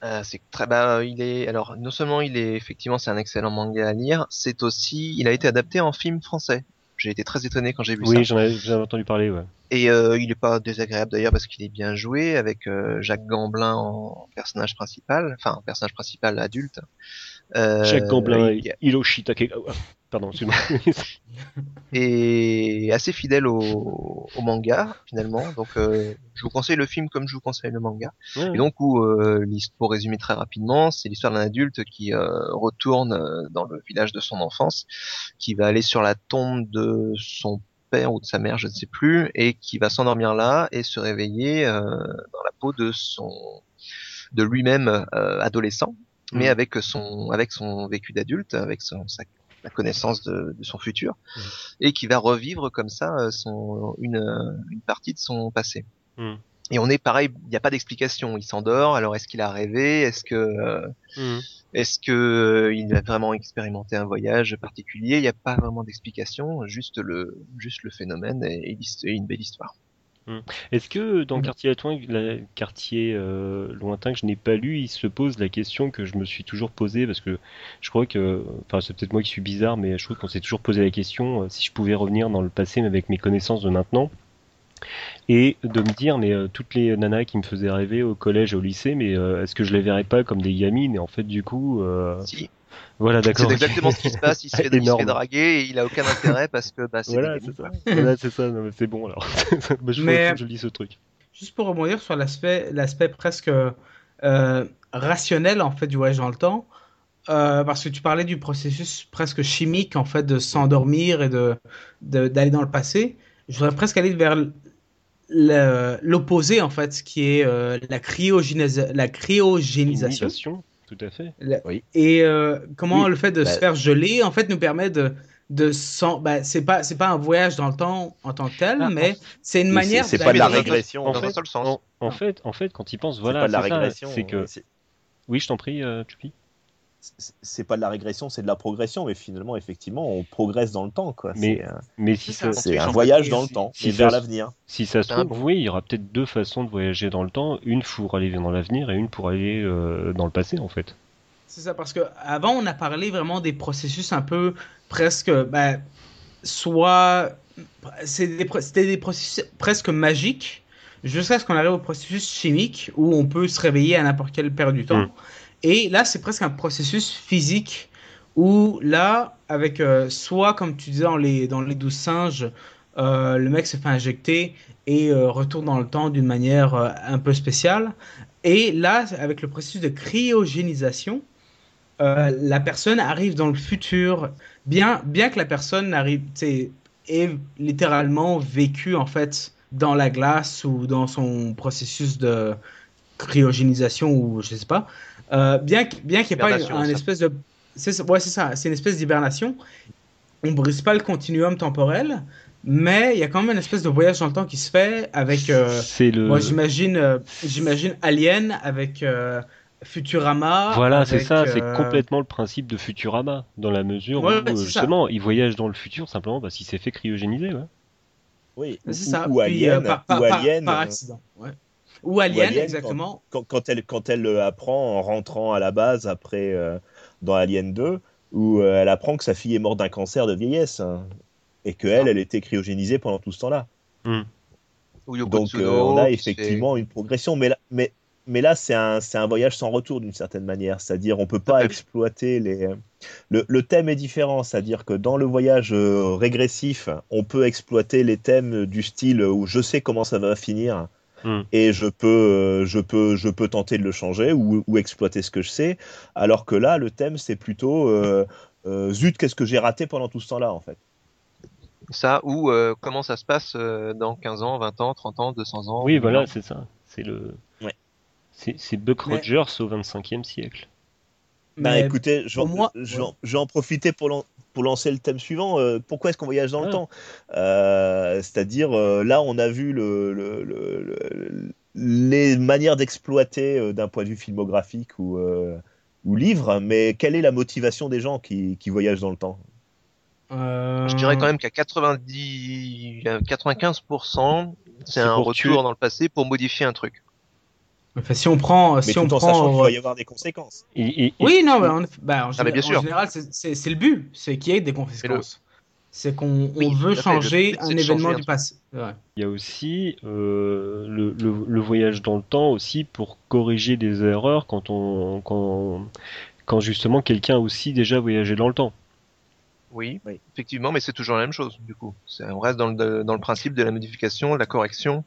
Euh, c'est très bah il est alors non seulement il est effectivement c'est un excellent manga à lire, c'est aussi il a été adapté en film français. J'ai été très étonné quand j'ai vu ça. Oui, j'en avais entendu parler, ouais. Et euh, il est pas désagréable d'ailleurs parce qu'il est bien joué avec euh, Jacques Gamblin en personnage principal, enfin personnage principal adulte. Euh, Jacques Gamblin, il- Hiroshi Takekawa. Pardon, et assez fidèle au, au manga finalement. Donc euh, je vous conseille le film comme je vous conseille le manga. Et donc où euh, pour résumer très rapidement, c'est l'histoire d'un adulte qui euh, retourne euh, dans le village de son enfance, qui va aller sur la tombe de son père ou de sa mère, je ne sais plus, et qui va s'endormir là et se réveiller euh, dans la peau de son de lui-même euh, adolescent, mais Mhm. avec son avec son vécu d'adulte, avec son sa la connaissance de, de son futur, Mhm. et qui va revivre comme ça euh, son une euh, une partie de son passé. Mhm. Et on est pareil, il n'y a pas d'explication. Il s'endort. Alors est-ce qu'il a rêvé? Est-ce que euh, est-ce que euh, il a vraiment expérimenté un voyage particulier? Il n'y a pas vraiment d'explication, juste le juste le phénomène et une belle histoire. Est-ce que dans Mhm. Quartier lointain, la- quartier euh, lointain que je n'ai pas lu, il se pose la question que je me suis toujours posée parce que je crois que, enfin c'est peut-être moi qui suis bizarre, mais je trouve qu'on s'est toujours posé la question euh, si je pouvais revenir dans le passé mais avec mes connaissances de maintenant et de me dire mais euh, toutes les nanas qui me faisaient rêver au collège et au lycée, mais est-ce que je les verrais pas comme des gamines? Et en fait du coup, euh, Si, voilà c'est d'accord. ok. exactement ce qui se passe. Il se fait, il se fait draguer et il a aucun intérêt parce que bah, c'est Voilà, c'est ça. Voilà, c'est ça. Non, mais c'est bon alors. Bah, je, Mais- que je lis ce truc. Juste pour rebondir sur l'aspect l'aspect presque euh, rationnel en fait du voyage dans le temps, euh, parce que tu parlais du processus presque chimique en fait de s'endormir et de de- d'aller dans le passé. Je voudrais presque aller vers l'opposé en fait, ce qui est euh, la, cryogénisa- la cryogénisation. Tout à fait. Et euh, comment Oui, le fait de bah- se faire geler en fait nous permet de de s'en- bah, c'est pas c'est pas un voyage dans le temps en tant que tel, Ah, mais c'est une manière c'est- c'est pas de la régression. En dans fait, un seul sens. En, en fait, en fait, quand il pense, voilà, c'est ça, régression. c'est que. Oui, je t'en prie, euh, Chupi. C'est- pas de la régression, c'est de la progression, mais finalement, effectivement, on progresse dans le temps, quoi. Mais- C'est, euh, Mais si C'est un voyage dans le temps, Si et vers l'avenir. si ça se trouve, oui, il y aura peut-être deux façons de voyager dans le temps, une pour aller dans l'avenir et une pour aller euh, dans le passé, en fait. C'est ça, parce que avant on a parlé vraiment des processus un peu presque, ben, soit des c'était des processus presque magiques, jusqu'à ce qu'on arrive au processus chimique où on peut se réveiller à n'importe quelle période du temps. Mm. Et là, c'est presque un processus physique où là, avec euh, soit comme tu disais dans les dans les douze singes, euh, le mec se fait injecter et euh, retourne dans le temps d'une manière euh, un peu spéciale. Et là, avec le processus de cryogénisation, la personne arrive dans le futur, bien, bien que la personne arrive, ait littéralement vécu en fait dans la glace ou dans son processus de cryogénisation ou je sais pas, euh, bien, bien qu'il n'y ait pas un espèce de, ouais c'est ça, c'est une espèce d'hibernation. On brise pas le continuum temporel, mais il y a quand même une espèce de voyage dans le temps qui se fait avec. Euh, le... Moi, j'imagine, euh, j'imagine Alien avec euh, Futurama. Voilà, c'est ça, c'est complètement le principe de Futurama, dans la mesure où justement, il voyage dans le futur simplement parce qu'il s'est fait cryogéniser. Ouais. Oui, c'est ça. Ou, Alien, par, ou Alien, par, accident. Ouais. Ou Alien, exactement. Quand, quand, elle, quand elle apprend en rentrant à la base après dans Alien 2, où elle apprend que sa fille est morte d'un cancer de vieillesse. Hein et qu'elle, elle était cryogénisée pendant tout ce temps-là. Hmm. Donc euh, on a effectivement une progression, mais là, mais, mais là c'est un, un, voyage sans retour d'une certaine manière, c'est-à-dire on peut pas exploiter les... Le, le, thème est différent, c'est-à-dire que dans le voyage euh, régressif, on peut exploiter les thèmes du style où je sais comment ça va finir, hmm. et je peux, euh, je, peux, je peux tenter de le changer ou, ou, exploiter ce que je sais. Alors que là, le thème, c'est plutôt zut, qu'est-ce que j'ai raté pendant tout ce temps-là, en fait? Ça ou euh, comment ça se passe euh, dans 15 ans, 20 ans, 30 ans, 200 ans. Oui, voilà, c'est ça. C'est le. Ouais. C'est Buck Rogers au 25e siècle. Bah écoutez, je vais en profiter pour, pour lancer le thème suivant. Euh, pourquoi est-ce qu'on voyage dans le ah. temps? C'est-à-dire, là, on a vu le, le, les manières d'exploiter d'un point de vue filmographique ou, ou livre, mais quelle est la motivation des gens qui, qui voyagent dans le temps? Je dirais quand même qu'à 90, 95%, c'est un retour dans le passé pour modifier un truc. Enfin, si on prend, si on prend, il va y avoir des conséquences. oui, non, mais bah, en, ah, bien sûr. en général, c'est le but, c'est qu'il y ait des conséquences. C'est qu'on veut changer un événement du passé. Il y a aussi euh, le, le, voyage dans le temps aussi pour corriger des erreurs quand on quand, quand justement quelqu'un a aussi déjà voyagé dans le temps. Oui, effectivement, mais c'est toujours la même chose, du coup. On reste dans le, dans le principe de la modification, de la correction,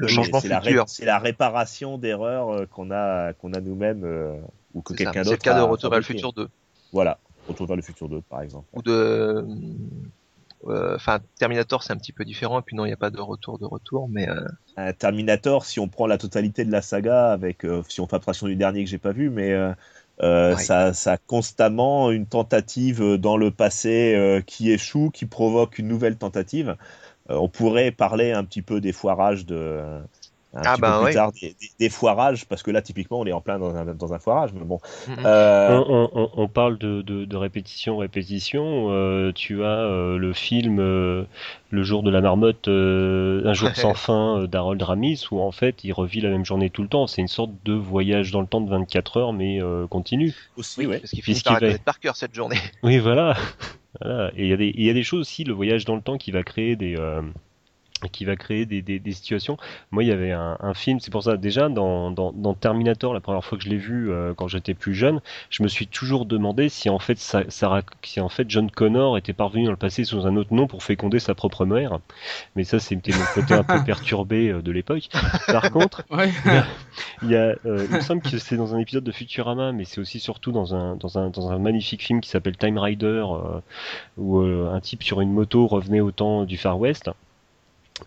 le changement futur. C'est la réparation d'erreurs euh, qu'on a, qu'on a nous-mêmes euh, ou que quelqu'un d'autre. C'est le cas de Retour vers le futur 2. Voilà, Retour vers le futur 2, par exemple. Ou de. Euh, enfin, Terminator, c'est un petit peu différent, et puis non, il n'y a pas de retour de retour, mais. Terminator, si on prend la totalité de la saga, avec, si on fait abstraction du dernier que j'ai pas vu, mais euh, ça, ça, a constamment une tentative dans le passé euh, qui échoue, qui provoque une nouvelle tentative. Euh, on pourrait parler un petit peu des foirages de, un ah petit bah peu plus tard des, foirages, parce que là, typiquement, on est en plein dans un, dans un foirage. Mais bon, euh, on, on, parle de, de, de, répétition, répétition. Euh, tu as euh, le film Le jour de la marmotte, Un jour sans fin d'Harold Ramis, où en fait, il revit la même journée tout le temps. C'est une sorte de voyage dans le temps de 24 heures, mais continu. Aussi, oui, parce qu'il finit par par cœur cette journée. Oui, voilà. voilà. Et il y, y, a des choses aussi, le voyage dans le temps qui va créer des qui va créer des, des, des, situations. Moi, il y avait un, un film, c'est pour ça, déjà, dans, dans, dans, Terminator, la première fois que je l'ai vu euh, quand j'étais plus jeune, je me suis toujours demandé si en, fait, ça, ça, si en fait John Connor était parvenu dans le passé sous un autre nom pour féconder sa propre mère. Mais ça, c'était mon côté un peu perturbé euh, de l'époque. Par contre, il, y a, euh, il me semble que c'est dans un épisode de Futurama, mais c'est aussi surtout dans un, dans un, dans un magnifique film qui s'appelle Time Rider, où un type sur une moto revenait au temps du Far West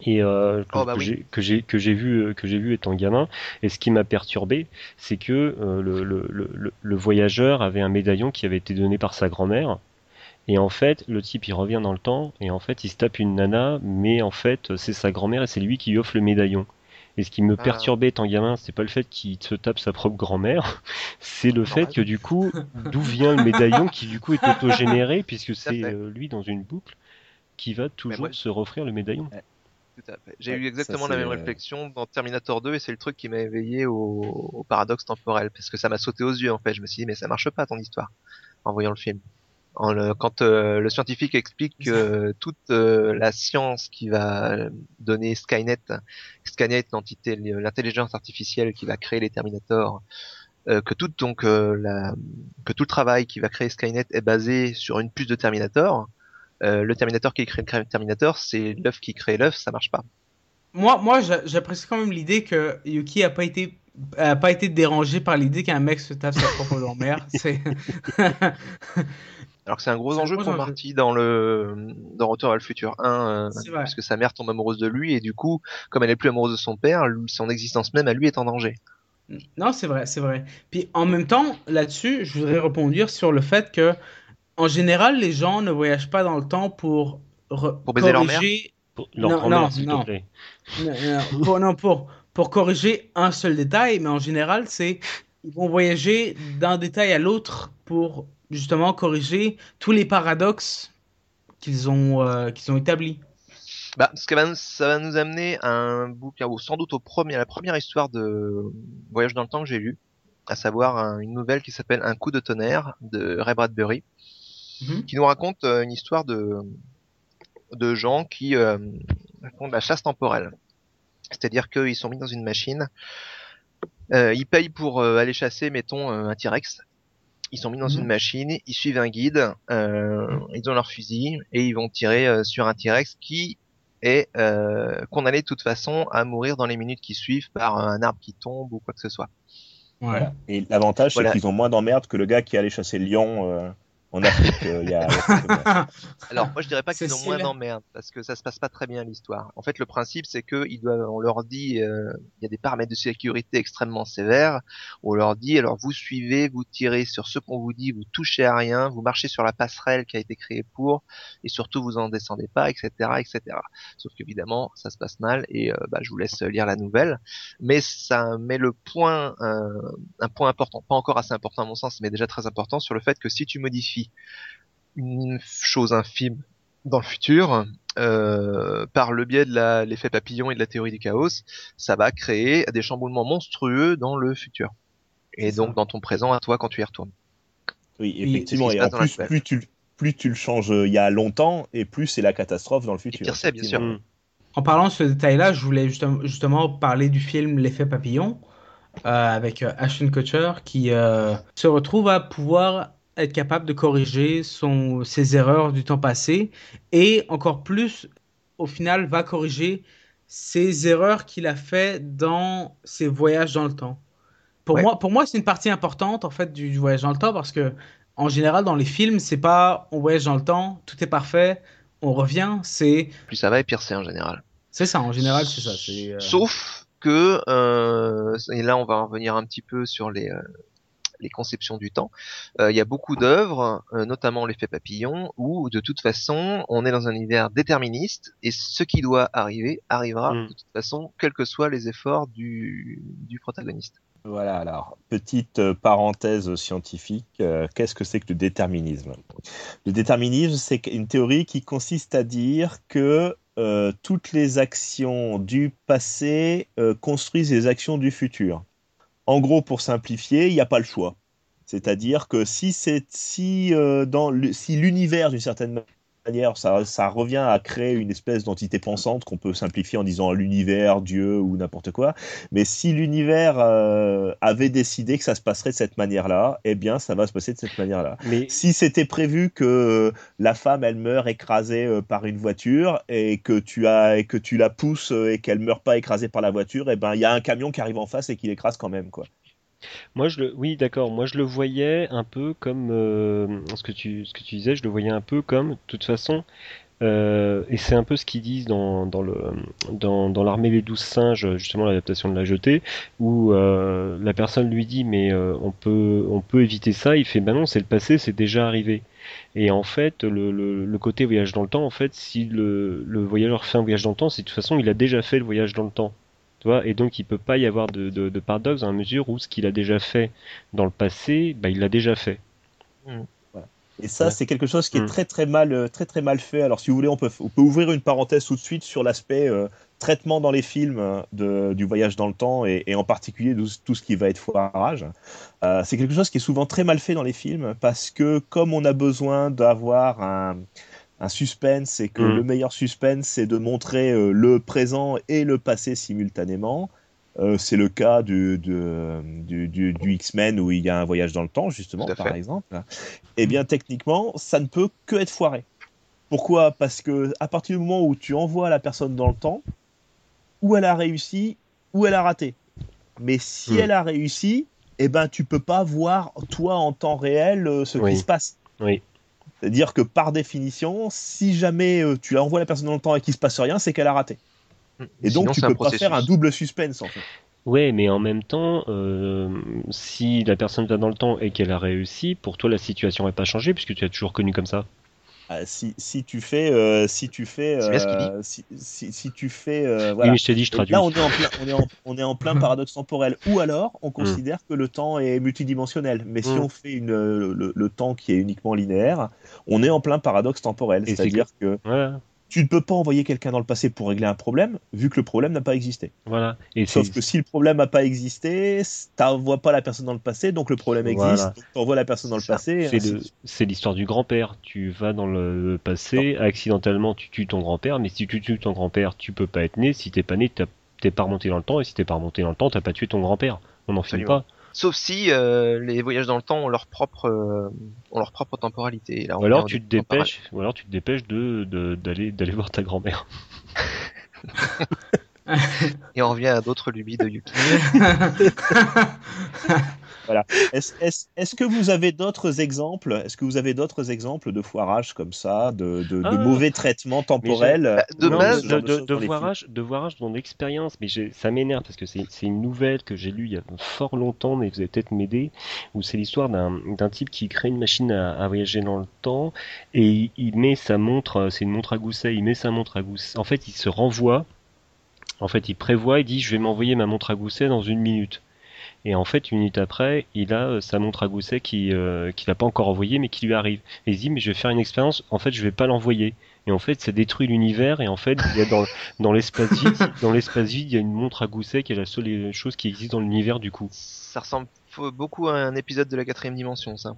et euh, oh, bah que, j'ai que j'ai vu euh, que j'ai vu étant gamin. Et ce qui m'a perturbé c'est que euh, le, le, le, le, voyageur avait un médaillon qui avait été donné par sa grand-mère. Et en fait le type il revient dans le temps et en fait il se tape une nana mais en fait c'est sa grand-mère et c'est lui qui lui offre le médaillon. Et ce qui me ah. perturbait étant gamin, c'est pas le fait qu'il se tape sa propre grand-mère, c'est le fait que du coup, d'où vient le médaillon qui du coup est autogénéré puisque c'est lui dans une boucle qui va toujours se refaire le médaillon. J'ai eu exactement la même réflexion dans Terminator 2 et c'est le truc qui m'a éveillé au, paradoxe temporel parce que ça m'a sauté aux yeux en fait. Je me suis dit mais ça marche pas ton histoire en voyant le film. En quand euh, le scientifique explique que toute euh, la science qui va donner Skynet, Skynet l'entité, l'intelligence artificielle qui va créer les Terminators, euh, que tout donc la, que tout le travail qui va créer Skynet est basé sur une puce de Terminator euh, le Terminator qui crée le Terminator, c'est l'œuf qui crée l'œuf, ça marche pas. Moi, moi j'apprécie quand même l'idée que Yuki a pas été a pas été dérangé par l'idée qu'un mec se tape sa propre grand-mère. C'est Alors que c'est un gros enjeu gros pour enjeu. Marty dans le dans Retour à le futur 1, euh, parce que sa mère tombe amoureuse de lui et du coup, comme elle est plus amoureuse de son père, son existence même à lui est en danger. Non, c'est vrai, c'est vrai. Puis en même temps, là-dessus, je voudrais rebondir sur le fait que, en général, les gens ne voyagent pas dans le temps pour, re- Pour baiser leur mère corriger. Pour Non, non, s'il non. te plaît. Non, non, pour, non, pour, pour corriger un seul détail, mais en général, c'est ils vont voyager d'un détail à l'autre pour justement corriger tous les paradoxes qu'ils ont, euh, qu'ils ont établis. Bah, ce que va nous- ça va nous amener à un bouquin, ou sans doute au premier, à la première histoire de voyage dans le temps que j'ai lu, à savoir un- une nouvelle qui s'appelle Un coup de tonnerre de Ray Bradbury, Mhm. qui nous raconte euh, une histoire de de gens qui euh, font de la chasse temporelle. C'est-à-dire qu'ils sont mis dans une machine, euh, ils payent pour euh, aller chasser, mettons, euh, un T-Rex. Ils sont mis dans Mhm. une machine, ils suivent un guide, euh, ils ont leur fusil et ils vont tirer euh, sur un T-Rex qui est euh, condamné de toute façon à mourir dans les minutes qui suivent par un arbre qui tombe ou quoi que ce soit. Voilà. Et l'avantage, Voilà. c'est qu'ils ont moins d'emmerdes que le gars qui allait chasser le lion euh, en Afrique euh, il y a. Alors moi je dirais pas qu'ils ont moins Céline. d'emmerde parce que ça se passe pas très bien l'histoire. En fait le principe c'est que ils doivent, on leur dit, euh, il y a des paramètres de sécurité extrêmement sévères. On leur dit alors vous suivez, vous tirez sur ce qu'on vous dit, vous touchez à rien, vous marchez sur la passerelle qui a été créée pour et surtout vous en descendez pas, etc., etc. Sauf qu'évidemment ça se passe mal et euh, bah, je vous laisse lire la nouvelle. Mais ça met le point, euh, un point important, pas encore assez important à mon sens, mais déjà très important sur le fait que si tu modifies une chose infime dans le futur, euh, par le biais de l'effet papillon et de la théorie du chaos, ça va créer des chamboulements monstrueux dans le futur. Et donc ça. dans ton présent à toi quand tu y retournes. Oui, Et- effectivement. Et en plus, plus tu, plus tu le changes euh, il y a longtemps, et plus c'est la catastrophe dans le Et futur. pire c'est, bien sûr. Mm. En parlant de ce détail-là, je voulais justement, justement parler du film L'effet papillon euh, avec Ashton Kutcher qui euh, se retrouve à pouvoir être capable de corriger son, ses erreurs du temps passé et encore plus, au final, va corriger ses erreurs qu'il a fait dans ses voyages dans le temps. Pour Ouais. moi, pour moi, c'est une partie importante en fait du, du voyage dans le temps parce que en général dans les films, c'est pas on voyage dans le temps, tout est parfait, on revient, c'est Plus ça va et pire c'est en général. c'est ça, en général, c'est ça. euh, Sauf que, euh, et là on va en revenir un petit peu sur les, euh, les conceptions du temps, euh, il y a beaucoup d'œuvres, euh, notamment l'effet papillon, où de toute façon on est dans un univers déterministe et ce qui doit arriver arrivera Mm. de toute façon, quels que soient les efforts du, du protagoniste. Voilà, alors, petite euh, parenthèse scientifique, euh, qu'est-ce que c'est que le déterminisme? Le déterminisme, c'est une théorie qui consiste à dire que euh, toutes les actions du passé euh, construisent les actions du futur. En gros, pour simplifier, il n'y a pas le choix. C'est-à-dire que si, si, euh, dans le- si l'univers, d'une certaine manière, ça, ça revient à créer une espèce d'entité pensante qu'on peut simplifier en disant l'univers, Dieu ou n'importe quoi, mais si l'univers euh, avait décidé que ça se passerait de cette manière-là, eh bien, ça va se passer de cette manière-là. Mais Si c'était prévu que la femme, elle meurt écrasée euh, par une voiture et que tu as et que tu la pousses et qu'elle meurt pas écrasée par la voiture, eh ben, il y a un camion qui arrive en face et qui l'écrase quand même, quoi. Moi, je le, oui, d'accord. Moi, je le voyais un peu comme euh, ce que tu, ce que tu disais. Je le voyais un peu comme, de toute façon, euh, et c'est un peu ce qu'ils disent dans, l'armée des douze singes, justement l'adaptation de la jetée, où euh, la personne lui dit, mais on peut, on peut éviter ça. Il fait, ben non, c'est le passé, c'est déjà arrivé. Et en fait, le côté voyage dans le temps, en fait, si le, le voyageur fait un voyage dans le temps, c'est de toute façon, il a déjà fait le voyage dans le temps. Tu vois, et donc il peut pas y avoir de, de, de paradoxe dans la mesure où ce qu'il a déjà fait dans le passé, bah, il l'a déjà fait. Et ça, Ouais. c'est quelque chose qui est Mm. très très mal, euh, très très mal fait. Alors, si vous voulez, on peut, on peut ouvrir une parenthèse tout de suite sur l'aspect euh, traitement dans les films euh, de, du voyage dans le temps et, et en particulier de tout ce qui va être foirage. Euh, c'est quelque chose qui est souvent très mal fait dans les films parce que comme on a besoin d'avoir un, un suspense et que Mm. le meilleur suspense, c'est de montrer euh, le présent et le passé simultanément. Euh, c'est le cas du, du, du- du X-Men où il y a un voyage dans le temps, justement, par fait. exemple. Eh bien, techniquement, ça ne peut que être foiré. Pourquoi? Parce que à partir du moment où tu envoies la personne dans le temps, ou elle a réussi, ou elle a raté. Mais si Hmm. elle a réussi, eh ben, tu peux pas voir, toi, en temps réel, euh, ce Oui. qui se passe. Oui. C'est-à-dire que par définition, si jamais euh, tu envoies la personne dans le temps et qu'il se passe rien, c'est qu'elle a raté. Et donc, tu un peux pas faire un double suspense, en fait. Ouais, mais en même temps, euh, si la personne va dans le temps et qu'elle a réussi, pour toi la situation n'a pas changé puisque tu as toujours connu comme ça. Ah, si, si tu fais, euh, si tu fais, euh, si, si, si tu fais, euh, Oui, voilà. mais je t'ai dit, je Et traduis. Là, on est en plein, on est en, on est en plein paradoxe temporel. Ou alors, on considère que le temps est multidimensionnel. Mais si Mm. on fait une, le, le temps qui est uniquement linéaire, on est en plein paradoxe temporel. C'est-à-dire que Voilà, tu ne peux pas envoyer quelqu'un dans le passé pour régler un problème, vu que le problème n'a pas existé. voilà. Et Sauf que si le problème n'a pas existé, t'envoies pas la personne dans le passé, donc le problème existe, Voilà. donc t'envoies la personne dans le passé. c'est l'histoire du grand-père. Tu vas dans le passé, accidentellement tu tues ton grand-père, mais si tu tues ton grand-père, tu peux pas être né. Si t'es pas né, t'es pas remonté dans le temps, et si t'es pas remonté dans le temps, t'as pas tué ton grand-père. On n'en finit pas. Sauf si euh, les voyages dans le temps ont leur propre, euh, ont leur propre temporalité. Là, Ou alors tu te dépêches, ou alors tu te dépêches de de- d'aller d'aller voir ta grand-mère. Et on revient à d'autres lubies de Yuki. Est-ce que vous avez d'autres exemples Est-ce que vous avez d'autres exemples de foirage comme ça, de, de, de Ah. mauvais traitements temporels Bah, de Non, base, ce de, choses de dans l'expérience, mais ça m'énerve parce que c'est une nouvelle que j'ai lue il y a fort longtemps, mais vous allez peut-être m'aider, où c'est l'histoire d'un type qui crée une machine à, à voyager dans le temps et il, il met sa montre, euh, c'est une montre à gousset, il met sa montre à gousset. En fait, il se renvoie, en fait, il prévoit, il dit je vais m'envoyer ma montre à gousset dans une minute. Et en fait, une minute après, il a euh, sa montre à gousset qui euh, qu'il n'a pas encore envoyée, mais qui lui arrive. Et il se dit, mais je vais faire une expérience. En fait, je vais pas l'envoyer. Et en fait, ça détruit l'univers. Et en fait, il y a dans, dans l'espace vide, dans l'espace vide, il y a une montre à gousset qui est la seule chose qui existe dans l'univers du coup. Ça ressemble f- beaucoup à un épisode de la quatrième dimension, ça.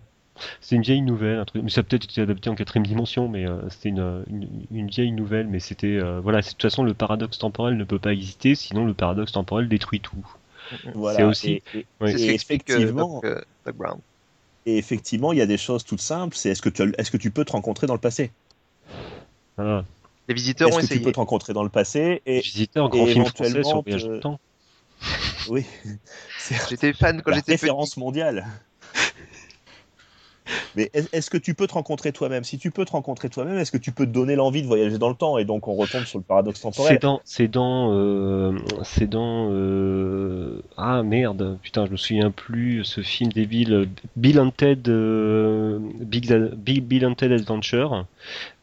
C'est une vieille nouvelle, un truc. Mais ça a peut-être été adapté en quatrième dimension, mais euh, c'était une, une, une vieille nouvelle. Mais c'était euh, voilà. c'est- De toute façon, le paradoxe temporel ne peut pas exister, sinon le paradoxe temporel détruit tout. Voilà. C'est aussi- Et, et- Oui. C'est ce euh, effectivement- Doc, euh, Doc Brown. et effectivement, il y a des choses toutes simples. C'est est-ce que tu est-ce que tu peux te rencontrer dans le passé? Voilà. Les visiteurs Est-ce ont que tu essayé. peux te rencontrer dans le passé Et Visiteur, grand et film français éventuellement, sur le voyage te- du temps. oui, c'est J'étais fan quand la j'étais petit. référence mondiale. Mais est- est-ce que tu peux te rencontrer toi-même? Si tu peux te rencontrer toi-même, est-ce que tu peux te donner l'envie de voyager dans le temps? Et donc on retombe sur le paradoxe temporel. c'est dans, euh, c'est dans, euh, ah merde, putain, je me souviens plus, ce film débile, euh, Bill and Ted, euh, Big, Bill and Ted Adventure,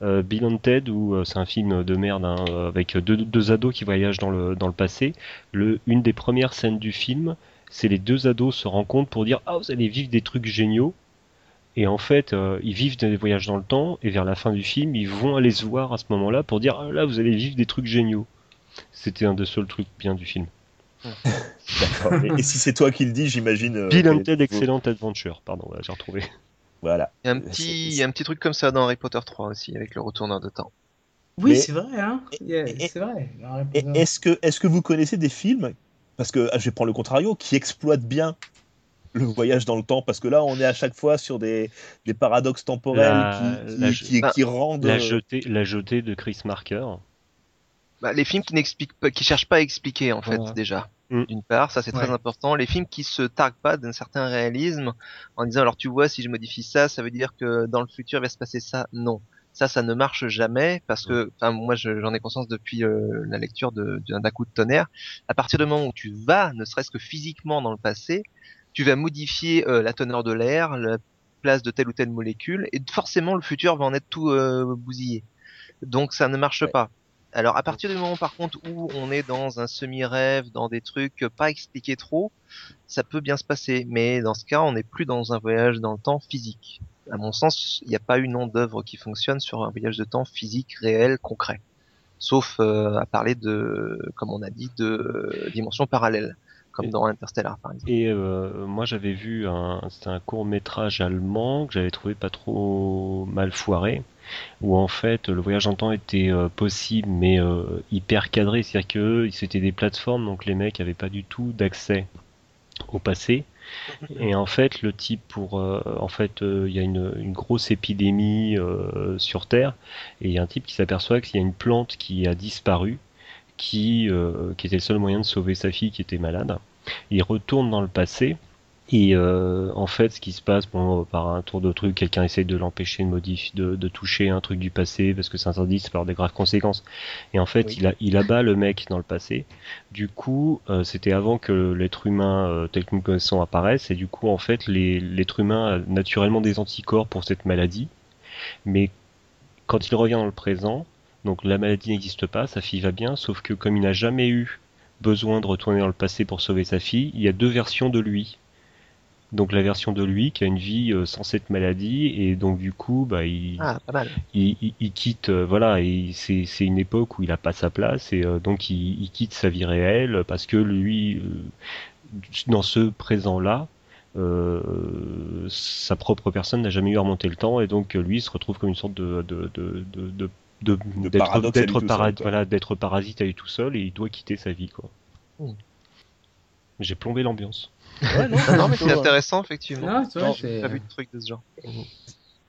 euh, Bill and Ted, où euh, c'est un film de merde, hein, euh, avec deux, ados qui voyagent dans le, dans passé. Une des premières scènes du film, c'est les deux ados se rencontrent pour dire, ah, vous allez vivre des trucs géniaux. Et en fait, euh, ils vivent des voyages dans le temps, et vers la fin du film, ils vont aller se voir à ce moment-là pour dire ah, là, vous allez vivre des trucs géniaux. C'était un des seuls trucs bien du film. D'accord. Et, et si c'est toi qui le dis, j'imagine. euh, Bill and quel- Ted Excellent Adventure, pardon, voilà, j'ai retrouvé. Voilà. Il y a un petit, il c'est- y a un petit truc comme ça dans Harry Potter 3 aussi, avec le retourneur de temps. Oui, Mais- c'est vrai, hein. C'est vrai. Est-ce que, est-ce que vous connaissez des films, parce que ah, je vais prendre le contrario, qui exploitent bien le voyage dans le temps Parce que là, on est à chaque fois sur des, des paradoxes temporels La- qui, la- qui, qui- bah, qui rendent. La euh, jetée, la jetée de Chris Marker. Bah, les films qui n'expliquent pas, qui cherchent pas à expliquer en fait déjà. Mm. D'une part, ça c'est très Ouais. important. Les films qui se targuent pas d'un certain réalisme en disant alors tu vois si je modifie ça, ça veut dire que dans le futur il va se passer ça. Non, ça ça ne marche jamais parce que enfin moi je- j'en ai conscience depuis euh, la lecture de- d'un coup de tonnerre. À partir du moment où tu vas, ne serait-ce que physiquement dans le passé, tu vas modifier euh, la teneur de l'air, la place de telle ou telle molécule et forcément le futur va en être tout euh, bousillé. Donc ça ne marche Ouais. pas. Alors à partir du moment par contre où on est dans un semi-rêve, dans des trucs pas expliqués trop, ça peut bien se passer. Mais dans ce cas, on n'est plus dans un voyage dans le temps physique. À mon sens, il n'y a pas eu nom d'œuvre qui fonctionne sur un voyage de temps physique, réel, concret. Sauf euh, à parler de, comme on a dit, de dimensions parallèles, comme Et- dans Interstellar par exemple. Et euh, moi j'avais vu un, c'était un court métrage allemand que j'avais trouvé pas trop mal foiré, où en fait le voyage en temps était euh, possible mais euh, hyper cadré, c'est-à-dire que c'était des plateformes donc les mecs avaient pas du tout d'accès au passé. Et en fait le type pour, euh, en fait euh, il y a une, une grosse épidémie euh, sur Terre et il y a un type qui s'aperçoit qu'il y a une plante qui a disparu qui, euh, qui était le seul moyen de sauver sa fille qui était malade. Il retourne dans le passé. Et euh, en fait, ce qui se passe, bon, par un tour de truc, quelqu'un essaye de l'empêcher de modifier, de, de toucher un truc du passé parce que c'est interdit, ça peut avoir des graves conséquences. Et en fait, Oui. il, a, il abat le mec dans le passé. Du coup, euh, c'était avant que l'être humain euh, tel que nous connaissons apparaisse. Et du coup, en fait, les- l'être humain a naturellement des anticorps pour cette maladie. Mais quand il revient dans le présent, donc la maladie n'existe pas, sa fille va bien, sauf que comme il n'a jamais eu besoin de retourner dans le passé pour sauver sa fille, il y a deux versions de lui. Donc la version de lui qui a une vie euh, sans cette maladie et donc du coup bah il, Ah, pas mal. il, il- il quitte euh, voilà et c'est c'est une époque où il a pas sa place et euh, donc il, il quitte sa vie réelle parce que lui euh, dans ce présent là sa propre personne n'a jamais eu à remonter le temps et donc lui il se retrouve comme une sorte de de de de, de de- De d'être para- voilà d'être parasite à lui tout seul et il doit quitter sa vie quoi. Hmm. J'ai plombé l'ambiance. Ouais, non, non, mais c'est plutôt, intéressant, effectivement. Non, c'est vrai, Non, c'est- j'ai pas vu de truc de ce genre.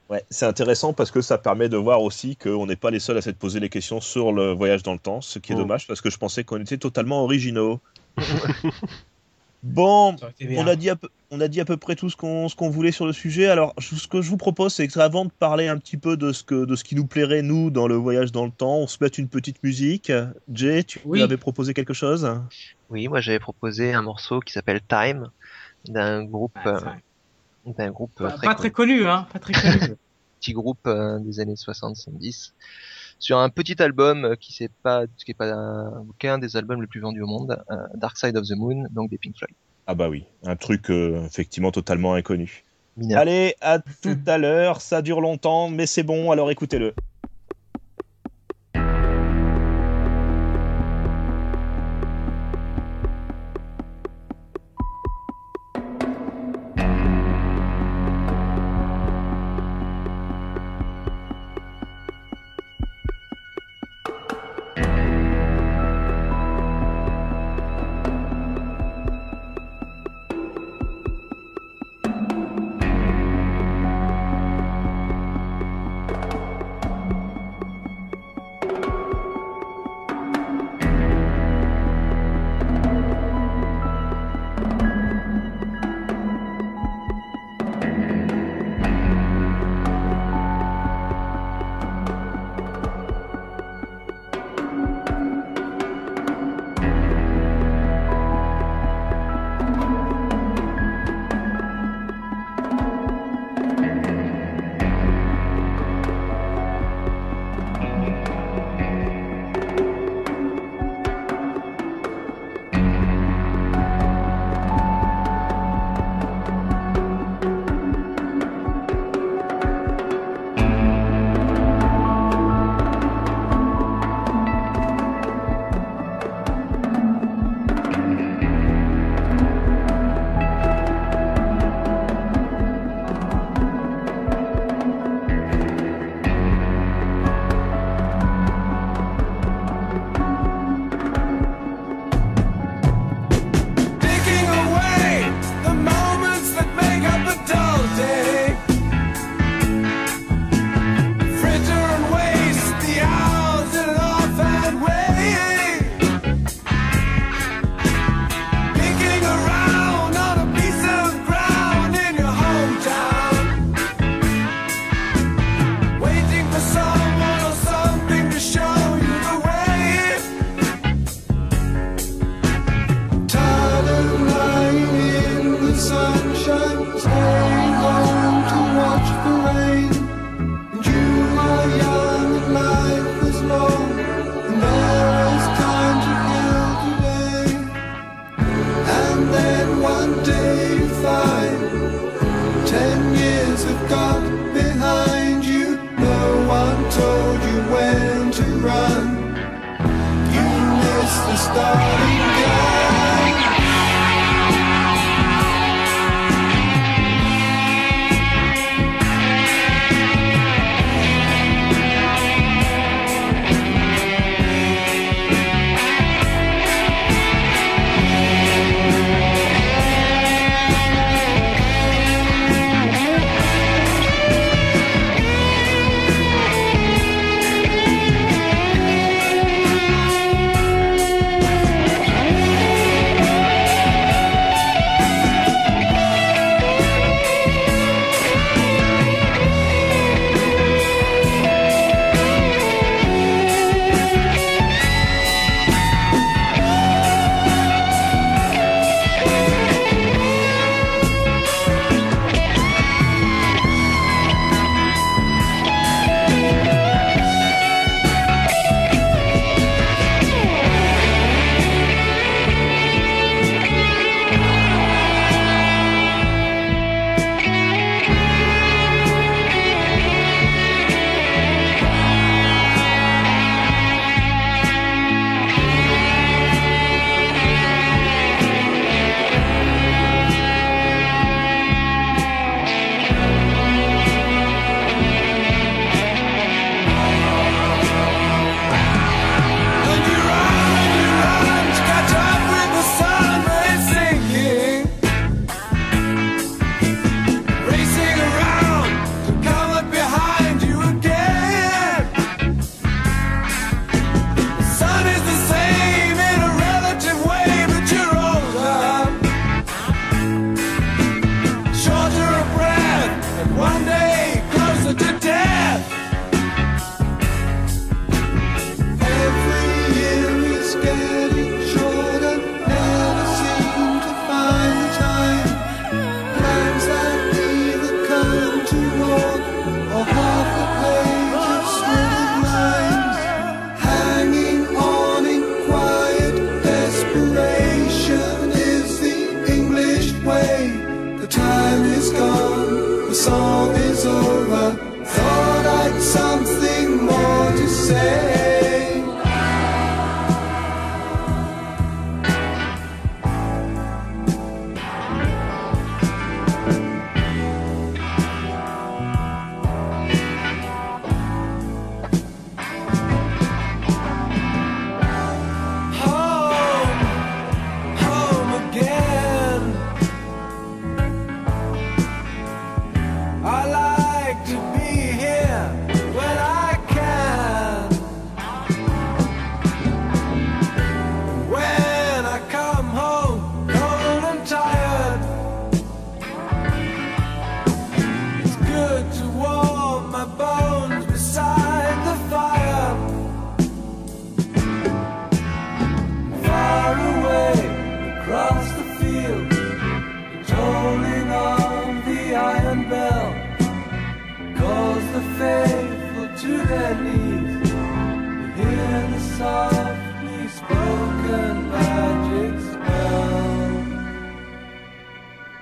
Ouais, c'est intéressant parce que ça permet de voir aussi qu'on n'est pas les seuls à s'être posé les questions sur le voyage dans le temps, ce qui est Mm. dommage parce que je pensais qu'on était totalement originaux. bon, on a, dit à peu, on a dit à peu près tout ce qu'on ce qu'on voulait sur le sujet. Alors, je- ce que je vous propose, c'est qu'avant de parler un petit peu de ce, que, de ce qui nous plairait, nous, dans le voyage dans le temps, on se mette une petite musique. Jay, tu Oui. avais proposé quelque chose Oui, moi j'avais proposé un morceau qui s'appelle Time d'un groupe, Ah, euh, d'un groupe Pas, très, pas très connu, hein. Pas très connu. petit groupe euh, des années 60-70 sur un petit album euh, qui c'est pas qui est pas un- qu'un des albums les plus vendus au monde, euh, Dark Side of the Moon, donc des Pink Floyd. Ah bah oui, un truc euh, effectivement totalement inconnu. Mineur. Allez, à tout à l'heure, ça dure longtemps, mais c'est bon, alors écoutez-le.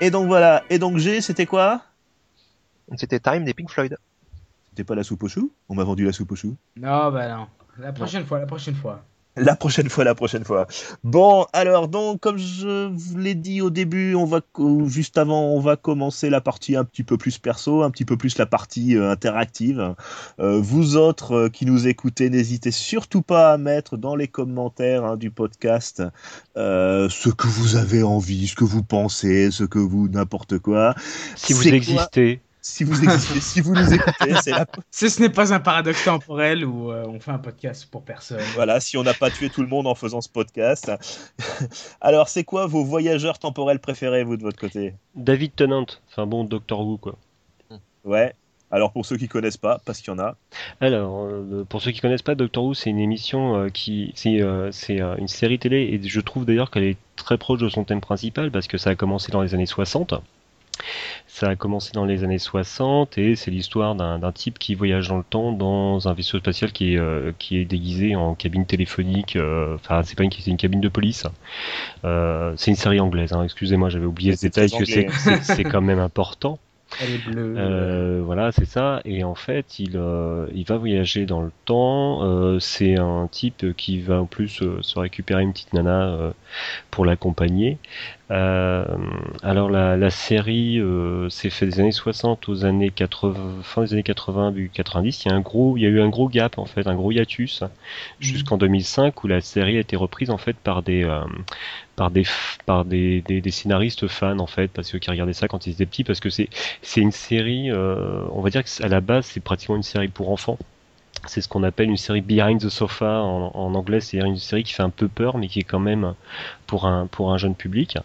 Et donc voilà. Et donc G, c'était quoi? C'était Time des Pink Floyd. C'était pas la soupe aux choux On m'a vendu la soupe aux choux. Non, bah non. La prochaine fois, la prochaine fois. La prochaine fois, la prochaine fois. Bon, alors donc, comme je vous l'ai dit au début, on va juste avant, on va commencer la partie un petit peu plus perso, un petit peu plus la partie euh, interactive. Euh, vous autres euh, qui nous écoutez, n'hésitez surtout pas à mettre dans les commentaires hein, du podcast ce que vous avez envie, ce que vous pensez, ce que vous n'importe quoi. Si vous quoi existez. Si vous existez, si vous nous écoutez, c'est la Si ce n'est pas un paradoxe temporel où euh, on fait un podcast pour personne. Voilà, si on n'a pas tué tout le monde en faisant ce podcast. Alors, c'est quoi vos voyageurs temporels préférés, vous, de votre côté? David Tennant, enfin bon, Doctor Who quoi. Ouais. Alors, pour ceux qui connaissent pas, parce qu'il y en a. Alors, euh, pour ceux qui connaissent pas, Doctor Who, c'est une émission euh, qui, c'est, c'est euh, une série télé et je trouve d'ailleurs qu'elle est très proche de son thème principal parce que ça a commencé dans les années 60. Ça a commencé dans les années 60 et c'est l'histoire d'un type qui voyage dans le temps dans un vaisseau spatial qui est, euh, qui est déguisé en cabine téléphonique. euh, Enfin, c'est pas une, c'est une cabine de police. Euh, c'est une série anglaise. Hein, Excusez-moi, j'avais oublié ce détail que c'est quand même important. Elle est bleue. Euh, voilà, c'est ça. Et en fait, il, euh, il va voyager dans le temps. Euh, c'est un type qui va en plus euh, se récupérer une petite nana euh, pour l'accompagner. Euh, alors la, la série euh, s'est fait des années 60 aux années 80, fin des années 80, début 90. Il y a un gros, il y a eu un gros gap en fait, un gros hiatus jusqu'en 2005 où la série a été reprise en fait par des euh, par des par des, des, scénaristes fans en fait parce que qui regardaient ça quand ils étaient petits parce que c'est c'est une série euh, on va dire que à la base c'est pratiquement une série pour enfants. C'est ce qu'on appelle une série behind the sofa en, anglais c'est une série qui fait un peu peur mais qui est quand même pour un pour un jeune public.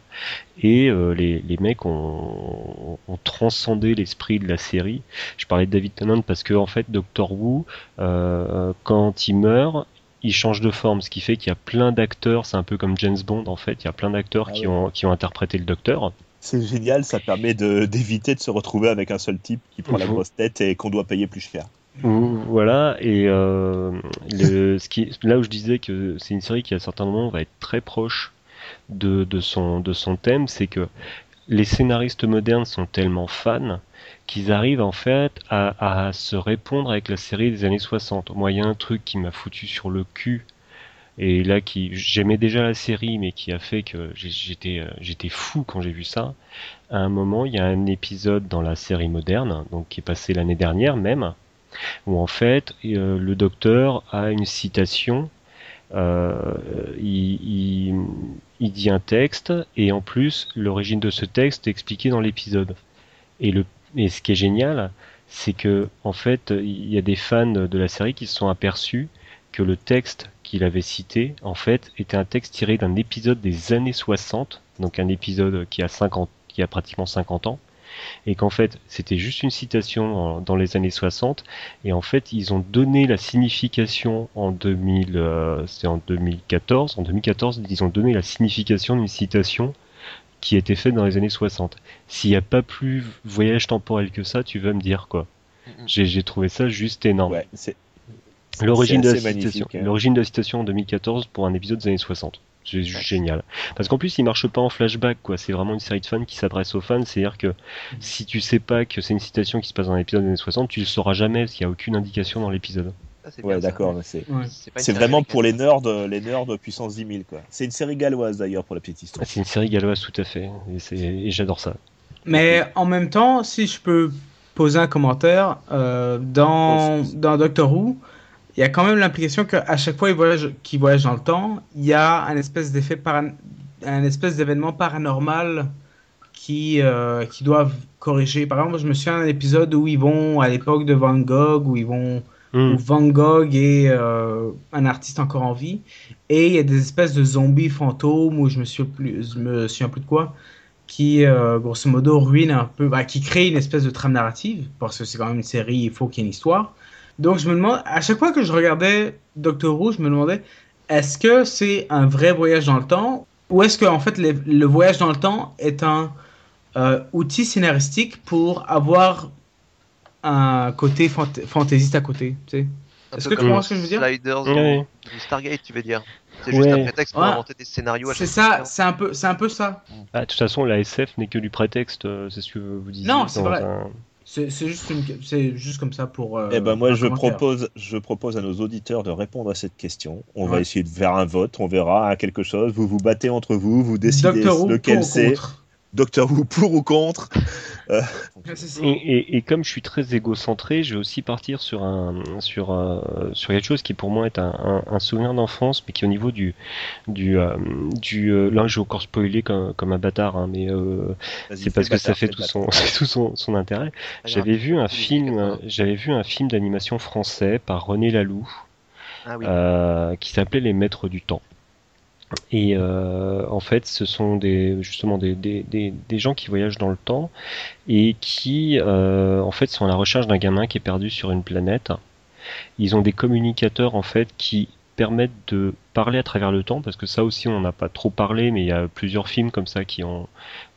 Et euh, les, les mecs ont, ont transcendé l'esprit de la série. Je parlais de David Tennant parce que en fait Doctor Who euh, quand il meurt il change de forme, ce qui fait qu'il y a plein d'acteurs, c'est un peu comme James Bond en fait, il y a plein d'acteurs Ah qui, ouais. ont, qui ont interprété le docteur. C'est génial, ça permet d'éviter de, se retrouver avec un seul type qui prend la grosse tête et qu'on doit payer plus cher. Voilà, et euh, le, ce qui, là où je disais que c'est une série qui à certains moments va être très proche de, de, son, de son thème, c'est que les scénaristes modernes sont tellement fans qu'ils arrivent en fait à, se répondre avec la série des années 60. Moi, il y a un truc qui m'a foutu sur le cul, et là qui j'aimais déjà la série, mais qui a fait que euh, j'étais fou quand j'ai vu ça. À un moment, il y a un épisode dans la série moderne, donc qui est passé l'année dernière même, où en fait euh, le docteur a une citation, euh, il, il- il dit un texte et en plus l'origine de ce texte est expliquée dans l'épisode. Et le et ce qui est génial, c'est que en fait il y a des fans de la série qui se sont aperçus que le texte qu'il avait cité en fait était un texte tiré d'un épisode des années 60, donc un épisode qui a 50 qui a pratiquement 50 ans et qu'en fait c'était juste une citation dans les années 60 et en fait ils ont donné la signification en 2000 euh, en 2014 en 2014 ils ont donné la signification d'une citation qui a été faite dans les années 60 s'il n'y a pas plus voyage temporel que ça tu vas me dire quoi j'ai trouvé ça juste énorme Ouais, l'origine de hein. l'origine de la citation en 2014 pour un épisode des années 60 C'est juste génial. Parce qu'en plus, il marche pas en flashback, quoi. C'est vraiment une série de fans qui s'adresse aux fans. C'est-à-dire que si tu sais pas que c'est une citation qui se passe dans l'épisode des années 60, tu le sauras jamais parce qu'il y a aucune indication dans l'épisode. Ça, c'est Ouais, d'accord, mais c'est. Ouais. Vraiment pour les nerds, euh, les nerds de puissance 10 000, quoi. C'est une série galloise d'ailleurs pour la petite Ah, histoire. C'est une série galloise, tout à fait. Et, c'est- et j'adore ça. Mais en même temps, si je peux poser un commentaire, euh, dans, dans Doctor Who, il y a quand même l'implication qu'à chaque fois qu'il voyage, qu'il voyage dans le temps, il y a un espèce d'effet paran- un espèce d'événement paranormal qui, euh, qui doivent corriger. Par exemple, je me souviens d'un épisode où ils vont à l'époque de Van Gogh, où ils vont Hmm. où Van Gogh est euh, un artiste encore en vie, et il y a des espèces de zombies fantômes, ou je me souviens plus, je me souviens plus de quoi, qui euh, grosso modo ruinent un peu, bah, qui créent une espèce de trame narrative, parce que c'est quand même une série, il faut qu'il y ait une histoire. Donc je me demande, à chaque fois que je regardais Doctor Who, je me demandais, est-ce que c'est un vrai voyage dans le temps, ou est-ce que en fait les- le voyage dans le temps est un euh, outil scénaristique pour avoir un côté fant- fantaisiste à côté, tu sais Est-ce que tu comprends ce que je veux dire Sliders Ouais. ou, ou Stargate, tu veux dire. C'est juste Ouais. un prétexte pour Ouais. inventer des scénarios à C'est chaque ça, fois. c'est un peu, c'est un peu ça. Ah, de toute façon, la SF n'est que du prétexte, euh, c'est ce que vous disiez. Non, c'est vrai. un- C'est juste, une- c'est juste comme ça pour. euh, Eh ben moi je propose, je propose à nos auditeurs de répondre à cette question. On va essayer de faire un vote, on verra hein, quelque chose. Vous vous battez entre vous, vous décidez Doctor Who lequel c'est. contre? Doctor Who pour ou contre. Ça. Et, et- et comme je suis très égocentré, je vais aussi partir sur un sur euh, sur quelque chose qui pour moi est un, un- un souvenir d'enfance, mais qui au niveau du du euh, du euh, là je vais encore spoiler comme, comme un bâtard, hein, mais euh, c'est parce que ça fait tout son tout son, son intérêt. J'avais vu un film, 80. j'avais vu un film d'animation français par René Laloux. Ah oui. euh, qui s'appelait Les Maîtres du Temps. Et euh, en fait, ce sont des justement des, gens qui voyagent dans le temps et qui euh, en fait sont à la recherche d'un gamin qui est perdu sur une planète. Ils ont des communicateurs en fait qui permettent de parler à travers le temps parce que ça aussi on n'en a pas trop parlé mais il y a plusieurs films comme ça qui ont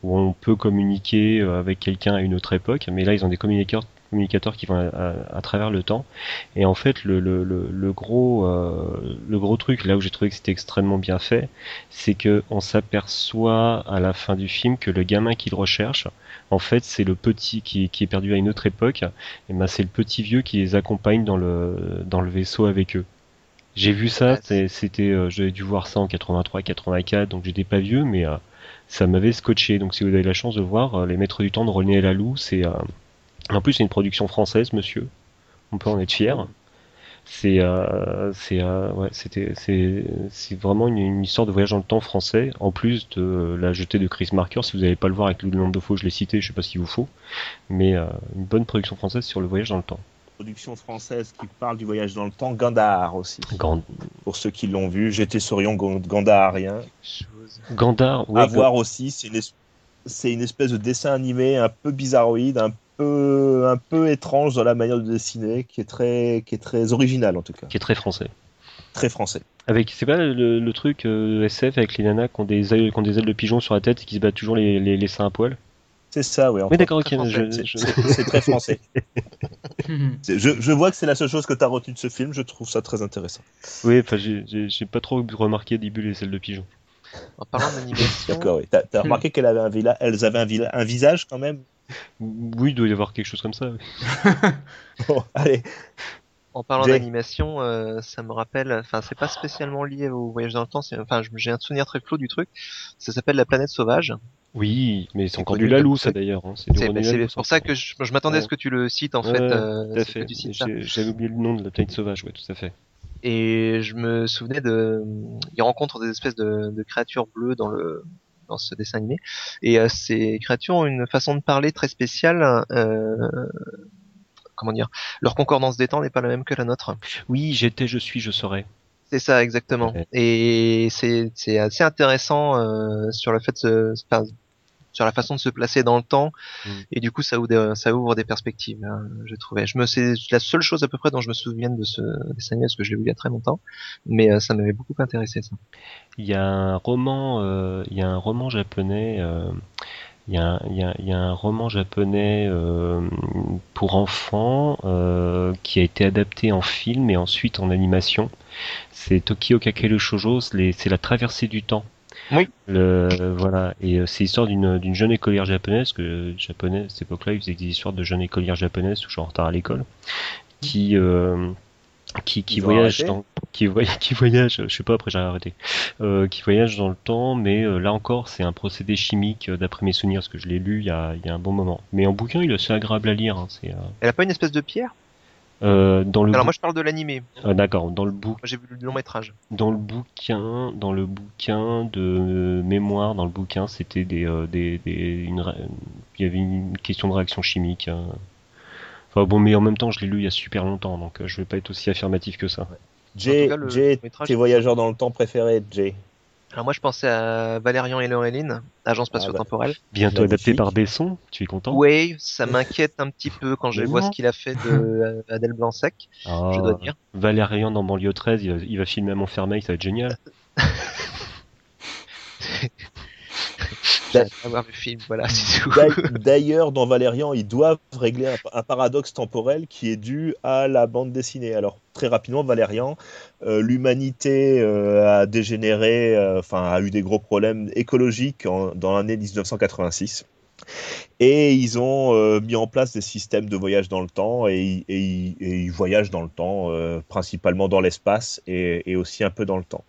où on peut communiquer euh, avec quelqu'un à une autre époque mais là ils ont des communicateurs communicateurs qui vont à, à- à travers le temps et en fait le, le, le, le gros euh, le gros truc là où j'ai trouvé que c'était extrêmement bien fait c'est que on s'aperçoit à la fin du film que le gamin qu'il recherche en fait c'est le petit qui, qui est perdu à une autre époque et ben c'est le petit vieux qui les accompagne dans le dans le vaisseau avec eux j'ai vu ça, c'était, euh, j'avais dû voir ça en 83, 84, donc j'étais pas vieux, mais euh, ça m'avait scotché. Donc si vous avez la chance de voir Les Maîtres du Temps de René Laloux, c'est, en plus c'est une production française, monsieur. On peut en être fier. C'est, euh, c'est, euh, ouais, c'était, c'est, c'est vraiment une, une histoire de voyage dans le temps français. En plus de la jetée de Chris Marker, si vous n'allez pas le voir avec le nombre de fois je l'ai cité, je sais pas ce qu'il vous faut, mais euh, une bonne production française sur le voyage dans le temps. Production française qui parle du voyage dans le temps, Gandhar aussi. Grand- Pour ceux qui l'ont vu, j'étais Sorion Gandharien. Chose. Gandhar, ouais, à voir aussi, c'est une, es- une espèce de dessin animé un peu bizarroïde, un peu, un peu étrange dans la manière de dessiner, qui est très, qui est très original en tout cas, qui est très français. très français. Avec, c'est pas le, le truc euh, SF avec les nanas qui ont des ailes, qui ont des ailes de pigeon sur la tête et qui se battent toujours les, les, les seins à poil? C'est ça, oui. Oui, d'accord, ok. C'est très français. Je, je vois que c'est la seule chose que tu as retenue de ce film, je trouve ça très intéressant. Oui, enfin, j'ai- pas trop remarqué au début les ailes de pigeon. En parlant d'animation, D'accord, oui. T'as as Hmm. remarqué qu'elles avaient un, elles avaient un visage quand même? Oui, il doit y avoir quelque chose comme ça. Bon, allez, en parlant d'animation, euh, ça me rappelle, enfin c'est pas spécialement lié au voyage dans le temps, c'est- enfin j'ai un souvenir très flou du truc. Ça s'appelle La planète sauvage. Oui, mais c'est encore du Lalou, ça d'ailleurs. hein. C'est pour ça. ça que je, je m'attendais à ce que tu le cites en Ouais, fait. euh, Tout à c'est fait. J'avais oublié le nom de la planète sauvage, ouais, tout à fait. Et je me souvenais de, il rencontre des espèces de, de créatures bleues dans le dans ce dessin animé. Et euh, ces créatures ont une façon de parler très spéciale. Euh, comment dire Leur concordance des temps n'est pas la même que la nôtre. Oui, j'étais, je suis, je serai. C'est ça exactement. Ouais. Et c'est assez intéressant euh, sur le fait de se, enfin, sur la façon de se placer dans le temps. Mm. Et du coup, ça ouvre des, ça ouvre des perspectives. hein, je trouvais. Je me c'est la seule chose à peu près dont je me souviens de ce dessin animé parce que je l'ai vu il y a très longtemps. Mais euh, ça m'avait beaucoup intéressé ça. Il y a un roman, euh, il y a un roman japonais. euh, Il y, a, un- il y a- il y a un roman japonais euh, pour enfants euh, qui a été adapté en film et ensuite en animation. C'est Tokyo Kakelu Shoujo, c'est la traversée du temps. Oui. Le, voilà, et euh, c'est l'histoire d'une d'une jeune écolière japonaise, que japonaise, à cette époque-là, ils faisaient des histoires de jeunes écolières japonaises, toujours en retard à l'école, qui euh, qui, qui voyage dans qui, voy- qui voyage, je sais pas après j'ai arrêté, euh, qui voyage dans le temps, mais euh, là encore c'est un procédé chimique euh, d'après mes souvenirs, parce que je l'ai lu il y, a, il y a un bon moment. Mais en bouquin il est assez agréable à lire. hein, c'est Elle a pas une espèce de pierre? Euh, dans le Alors bou- moi je parle de l'animé. ah, d'accord dans le bou- Moi j'ai vu le long métrage. dans le bouquin dans le bouquin de mémoire dans le bouquin c'était des, euh, des, des une il y avait une question de réaction chimique. hein. Enfin bon mais en même temps je l'ai lu il y a super longtemps donc euh, je vais pas être aussi affirmatif que ça. Jay, cas, le Jay, tes voyageurs dans le temps préférés, Jay. Alors moi je pensais à Valérian et Laureline, agent spatio-temporel. Bientôt adapté par Besson, tu es content? Ouais, ça m'inquiète un petit peu quand je vois ce qu'il a fait de euh, Adèle Blanc-Sec, Ah, je dois dire. Valérian dans Banlieue 13, il va, il va filmer à Montfermeil, ça va être génial. J'ai hâte d'avoir le film, voilà, c'est tout. D'a- D'ailleurs, dans Valérian, ils doivent régler un, un paradoxe temporel qui est dû à la bande dessinée. Alors, très rapidement, Valérian, euh, l'humanité euh, a dégénéré, euh, enfin, a eu des gros problèmes écologiques en- dans l'année 1986. Et ils ont euh, mis en place des systèmes de voyage dans le temps et, ils- et ils- et ils voyagent dans le temps, euh, principalement dans l'espace et, et aussi un peu dans le temps.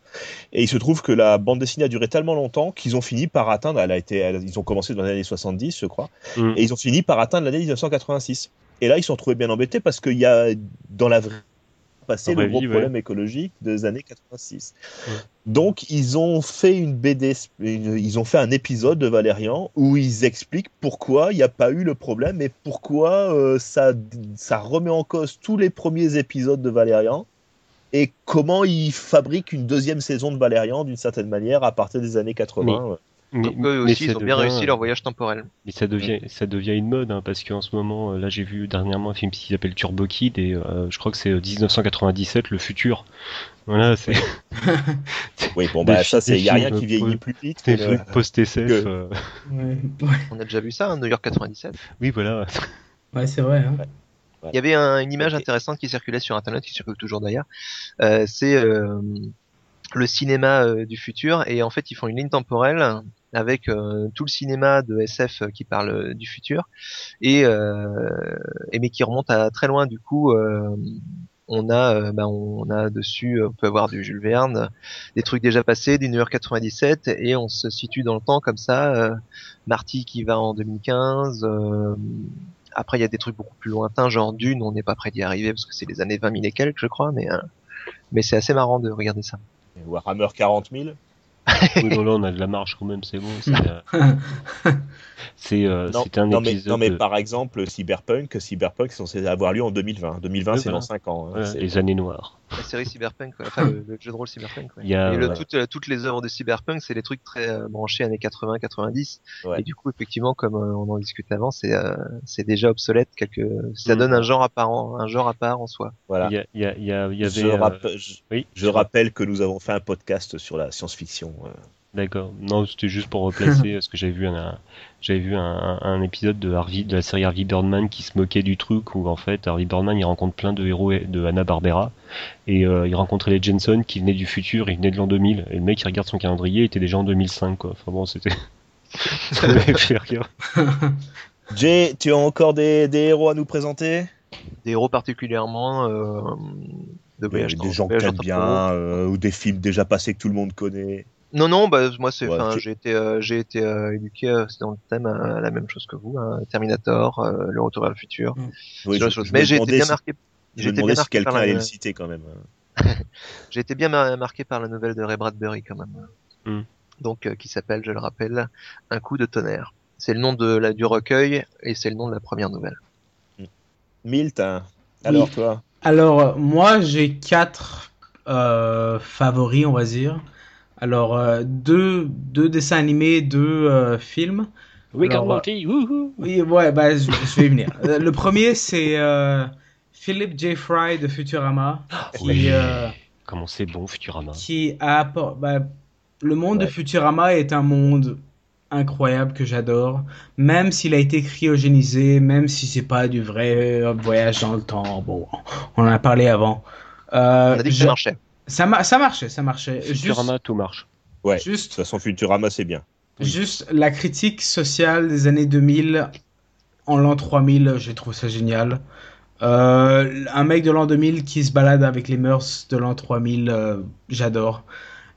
Et il se trouve que la bande dessinée a duré tellement longtemps qu'ils ont fini par atteindre, elle a été, elle- ils ont commencé dans les années 70, je crois, Mm. et ils ont fini par atteindre l'année 1986. Et là, ils se sont trouvés bien embêtés parce qu'il y a dans la vraie passé le gros vie, ouais. problème écologique des années 86. Ouais. Donc, ils ont fait une BD, ils ont fait un épisode de Valérian où ils expliquent pourquoi il n'y a pas eu le problème et pourquoi euh, ça, ça remet en cause tous les premiers épisodes de Valérian et comment ils fabriquent une deuxième saison de Valérian d'une certaine manière à partir des années 80. ouais. Mais, Donc eux mais aussi, ça ils ont bien réussi euh, leur voyage temporel. Mais ça devient, ça devient une mode, hein, parce qu'en ce moment, euh, là j'ai vu dernièrement un film qui s'appelle Turbo Kid, et euh, je crois que c'est euh, 1997, le futur. Voilà, c'est Oui, bon, Des bah ça, c'est, des il n'y a rien films qui vieillit plus vite. que le- post-SF. que- euh, Ouais, On a déjà vu ça, hein, New York 97. Oui, voilà. ouais c'est vrai. Hein. Il y avait un- une image intéressante qui circulait sur Internet, qui circule toujours d'ailleurs. Euh, c'est euh, le cinéma euh, du futur, et en fait, ils font une ligne temporelle avec euh, tout le cinéma de SF qui parle euh, du futur, et, euh, et mais qui remonte à très loin. Du coup, euh, on a, euh, bah, on a dessus, euh, on peut avoir du Jules Verne, des trucs déjà passés, du New York 97, et on se situe dans le temps comme ça. Euh, Marty qui va en 2015. euh, après, il y a des trucs beaucoup plus lointains, genre Dune, on n'est pas prêt d'y arriver parce que c'est les années 20 000 et quelques, je crois, mais, euh, mais c'est assez marrant de regarder ça. Warhammer 40 000. Oui, non, là on a de la marge quand même, c'est bon. C'est, euh, euh, Non, un non, mais, épisode. non, mais de- par exemple, Cyberpunk, Cyberpunk, c'est censé avoir lieu en 2020. 2020, Oui, c'est voilà. dans 5 ans. hein. voilà, les années noires. La série Cyberpunk, quoi. enfin le, le jeu de rôle Cyberpunk. ouais. Il y a, Et le- euh, toutes, toutes les œuvres de Cyberpunk, c'est des trucs très euh, branchés années 80-90. Ouais. Et du coup, effectivement, comme euh, on en discutait avant, c'est euh, c'est déjà obsolète. Quelque... Ça Mm. donne un genre à part, en, un genre à part en soi. Voilà. Il y, a, il y, a, il y, a- il y avait. je, euh, rappe- je- Oui, je rappelle que nous avons fait un podcast sur la science-fiction. euh. D'accord. Non, c'était juste pour replacer parce que j'avais vu un, j'avais vu un, un- un épisode de Harvey, de la série Harvey Birdman qui se moquait du truc où en fait Harvey Birdman il rencontre plein de héros de Hanna Barbera et euh, il rencontrait les Jensen qui venaient du futur, ils venaient de l'an 2000 et le mec il regarde son calendrier, il était déjà en 2005 quoi. Enfin bon, c'était. Ça m'avait fait rire. Jay, tu as encore des, des héros à nous présenter? Des héros particulièrement euh, de voyage Des gens que bien, euh, ou des films déjà passés que tout le monde connaît. Non, non, bah moi c'est, Ouais, enfin, tu- j'ai été, euh, j'ai été euh, éduqué, euh, c'est dans le thème euh, la même chose que vous, hein, Terminator, euh, Le Retour vers le futur. Oui, je- je Mais j'ai été bien marqué. J'ai été bien si marqué quelqu'un par allait la, le citer quand même. j'ai été bien mar- marqué par la nouvelle de Ray Bradbury quand même. Hmm. Donc euh, qui s'appelle, je le rappelle, Un coup de tonnerre. C'est le nom de la du recueil et c'est le nom de la première nouvelle. Milt, hein. alors toi? Alors, moi, j'ai quatre euh, favoris, on va dire. Alors, euh, deux, deux dessins animés, deux euh, films. Rick and Alors, Morty, wouhou Oui, ouais, bah, je, je vais y venir. Euh, Le premier, c'est euh, Philip J. Fry de Futurama. Qui, Oui. euh, Comment c'est bon Futurama. qui a bah, le monde de. Futurama est un monde incroyable que j'adore, même s'il a été cryogénisé, même si c'est pas du vrai euh, voyage dans le temps. Bon, on en a parlé avant. Euh, On a dit que je- ça marchait. Ça, ma- ça marchait, ça marchait. Juste, Futurama, tout marche. Ouais. De toute juste, façon, Futurama, c'est bien. Oui. juste la critique sociale des années 2000 en l'an 3000, je trouve ça génial. Euh, un mec de l'an 2000 qui se balade avec les mœurs de l'an 3000, euh, j'adore.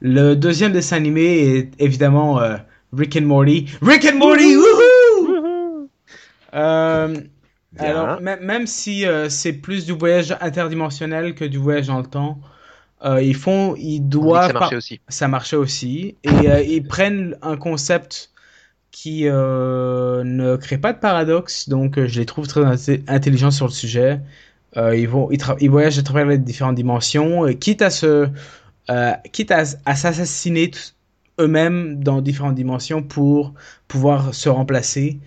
Le deuxième dessin animé est évidemment euh, Rick and Morty. Rick and Morty, wouhou! Euh, alors, même, même si euh, c'est plus du voyage interdimensionnel que du voyage dans le temps, euh, ils font, ils doivent ça marchait aussi. ça marchait aussi. Et euh, ils prennent un concept qui euh, ne crée pas de paradoxe, donc je les trouve très intelligents sur le sujet. Ils, vont, ils, voyagent à travers les différentes dimensions, et quitte à se, quitte à, à s'assassiner eux-mêmes dans différentes dimensions pour pouvoir se remplacer.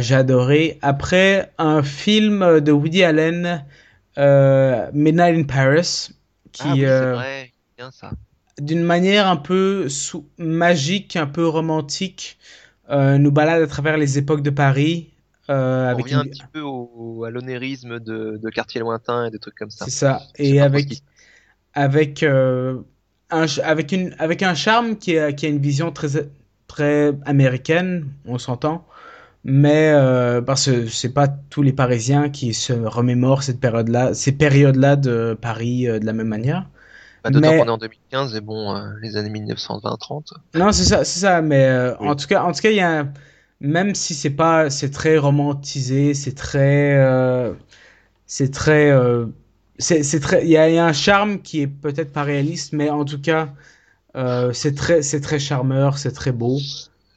J'ai adoré. Après, un film de Woody Allen, Midnight in Paris, qui, ah oui, c'est euh, d'une manière un peu sou- magique, un peu romantique, euh, nous balade à travers les époques de Paris. euh, On avec revient une- un petit peu au, à l'onérisme de, de quartier lointain et des trucs comme ça. C'est ça. Et avec, avec, euh, un, avec, une, avec un charme qui a, qui a une vision très, très américaine, on s'entend. Mais euh, parce que c'est pas tous les Parisiens qui se remémorent cette période-là, ces périodes-là de Paris euh, de la même manière. Bah, D'autant mais- qu'on est en 2015 et bon, euh, les années 1920-30. Non, c'est ça, c'est ça. Mais euh, Oui. en tout cas, en tout cas, il y a un- même si c'est pas, c'est très romantisé, c'est très, euh, c'est très, euh, c'est très, il y a, y a un charme qui est peut-être pas réaliste, mais en tout cas, euh, c'est très, c'est très charmeur, c'est très beau.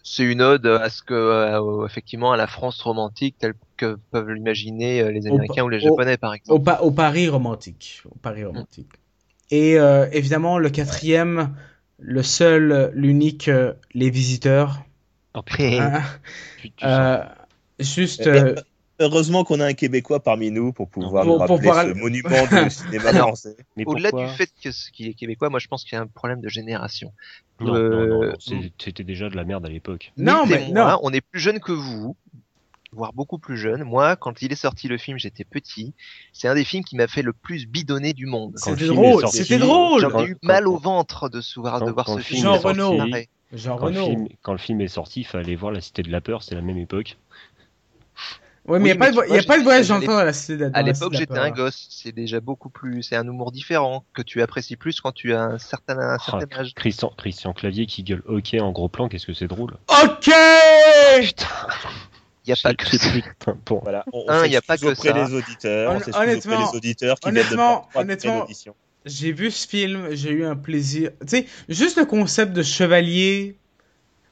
C'est une ode à ce que, euh, effectivement, à la France romantique telle que peuvent l'imaginer euh, les Au- Américains ou les au- Japonais, par Au, exemple. Pa- au Paris romantique, au Paris romantique. Et euh, évidemment, le quatrième, le seul, l'unique, euh, les visiteurs. Putain, Hein, tu, tu euh, juste. Eh, euh, Heureusement qu'on a un Québécois parmi nous pour pouvoir Pour- nous pour rappeler pouvoir- ce monument du cinéma français. Mais Au-delà pourquoi du fait que ce qui est québécois, moi je pense qu'il y a un problème de génération. Non, Euh, non, non, non, c'est- c'était déjà de la merde à l'époque. Non, mais moi, non. on est plus jeunes que vous, voire beaucoup plus jeunes. Moi, quand il est sorti le film, j'étais petit. C'est un des films qui m'a fait le plus bidonner du monde. C'était drôle, c'était drôle. J'en quand- ai eu mal au ventre de, se voir- de voir ce film. Jean. Jean Quand le, film, quand le film est sorti, il fallait voir La Cité de la Peur, c'était la même époque. Ouais, mais il Oui, n'y a, pas de voyage dans le temps à la cité À la l'époque, j'étais un gosse. C'est déjà beaucoup plus. C'est un humour différent que tu apprécies plus quand tu as un certain, un Ah, certain âge. Christian, Christian Clavier qui gueule OK en gros plan, qu'est-ce que c'est drôle. Ok Putain, Il n'y a pas que ça. putain, bon. Voilà, on, on Un, y a pas que ça. des auditeurs, on honnêtement- des auditeurs qui viennent de honnêtement- honnêtement-. J'ai vu ce film, j'ai eu un plaisir. Tu sais, juste le concept de chevalier.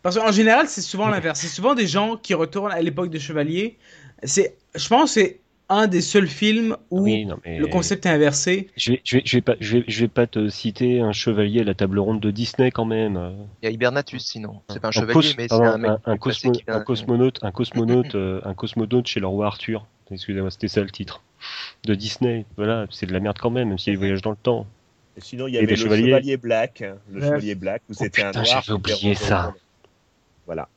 Parce qu'en général, c'est souvent l'inverse. C'est souvent des gens qui retournent à l'époque de chevalier. C'est, je pense, que c'est un des seuls films où Oui, non, mais le concept est inversé. Je vais, je vais, je vais pas, je vais, je vais pas te citer un chevalier à la table ronde de Disney quand même. Il y a Hibernatus sinon. C'est pas un Un chevalier, cos- mais c'est un mec. un, cosmo- cosmonaute, un cosmonaute, euh, un cosmonaute chez le roi Arthur. Excusez-moi, c'était ça le titre de Disney. Voilà, c'est de la merde quand même, même s'il y a des voyages dans le temps. Et sinon, il y avait le chevalier black. Le Bref. chevalier black, où Oh c'était un noir. j'avais oublié ça. Voilà.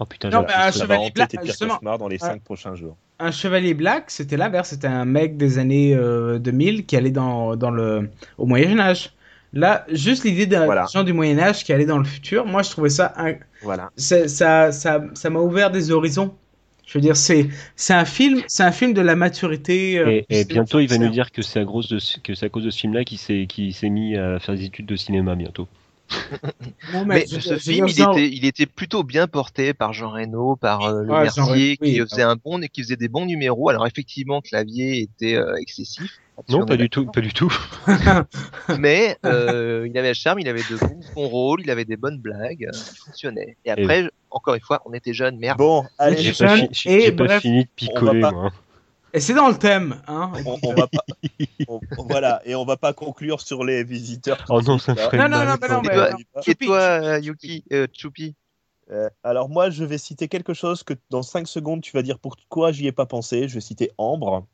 Oh putain, Non, mais un ça Ça va chevalier black, dans les Ouais. cinq prochains jours. Un chevalier black, c'était l'inverse. C'était un mec des années euh, 2000 qui allait dans, dans le, au Moyen-Âge. Là, juste l'idée d'un Voilà. gens du Moyen-Âge qui allait dans le futur, moi je trouvais ça. un- Voilà. Ça ça ça m'a ouvert des horizons. Je veux dire, c'est c'est un film, c'est un film de la maturité. euh, Et, bientôt, il va nous dire que c'est à cause de ce- que c'est à cause de ce film-là qu'il s'est qui s'est mis à faire des études de cinéma bientôt. Non, Mais je- ce je- film, il genre- était, il était plutôt bien porté par Jean Reno, par euh, Le Ouais, Jean Mercier, oui. qui faisait un bon, qui faisait des bons numéros. Alors effectivement, Clavier était euh, excessif. Non, On pas du tout, pas du tout. Mais euh, il avait le charme, il avait de bons, bons rôles, il avait des bonnes blagues, il fonctionnait. Et après, encore une fois, on était jeunes, merde. Bon, allez, J'ai pas, fi- pas fini de picoler, moi. Et c'est dans le thème, hein. on, on va pas. on- voilà, et on va pas conclure sur les visiteurs. Oh non, ça ferait Non, non, mal. non, mais non, On mais non. Et toi, euh, Yuki, euh, Choupi Euh, alors moi, je vais citer quelque chose que dans 5 secondes, tu vas dire pourquoi j'y ai pas pensé. Je vais citer Ambre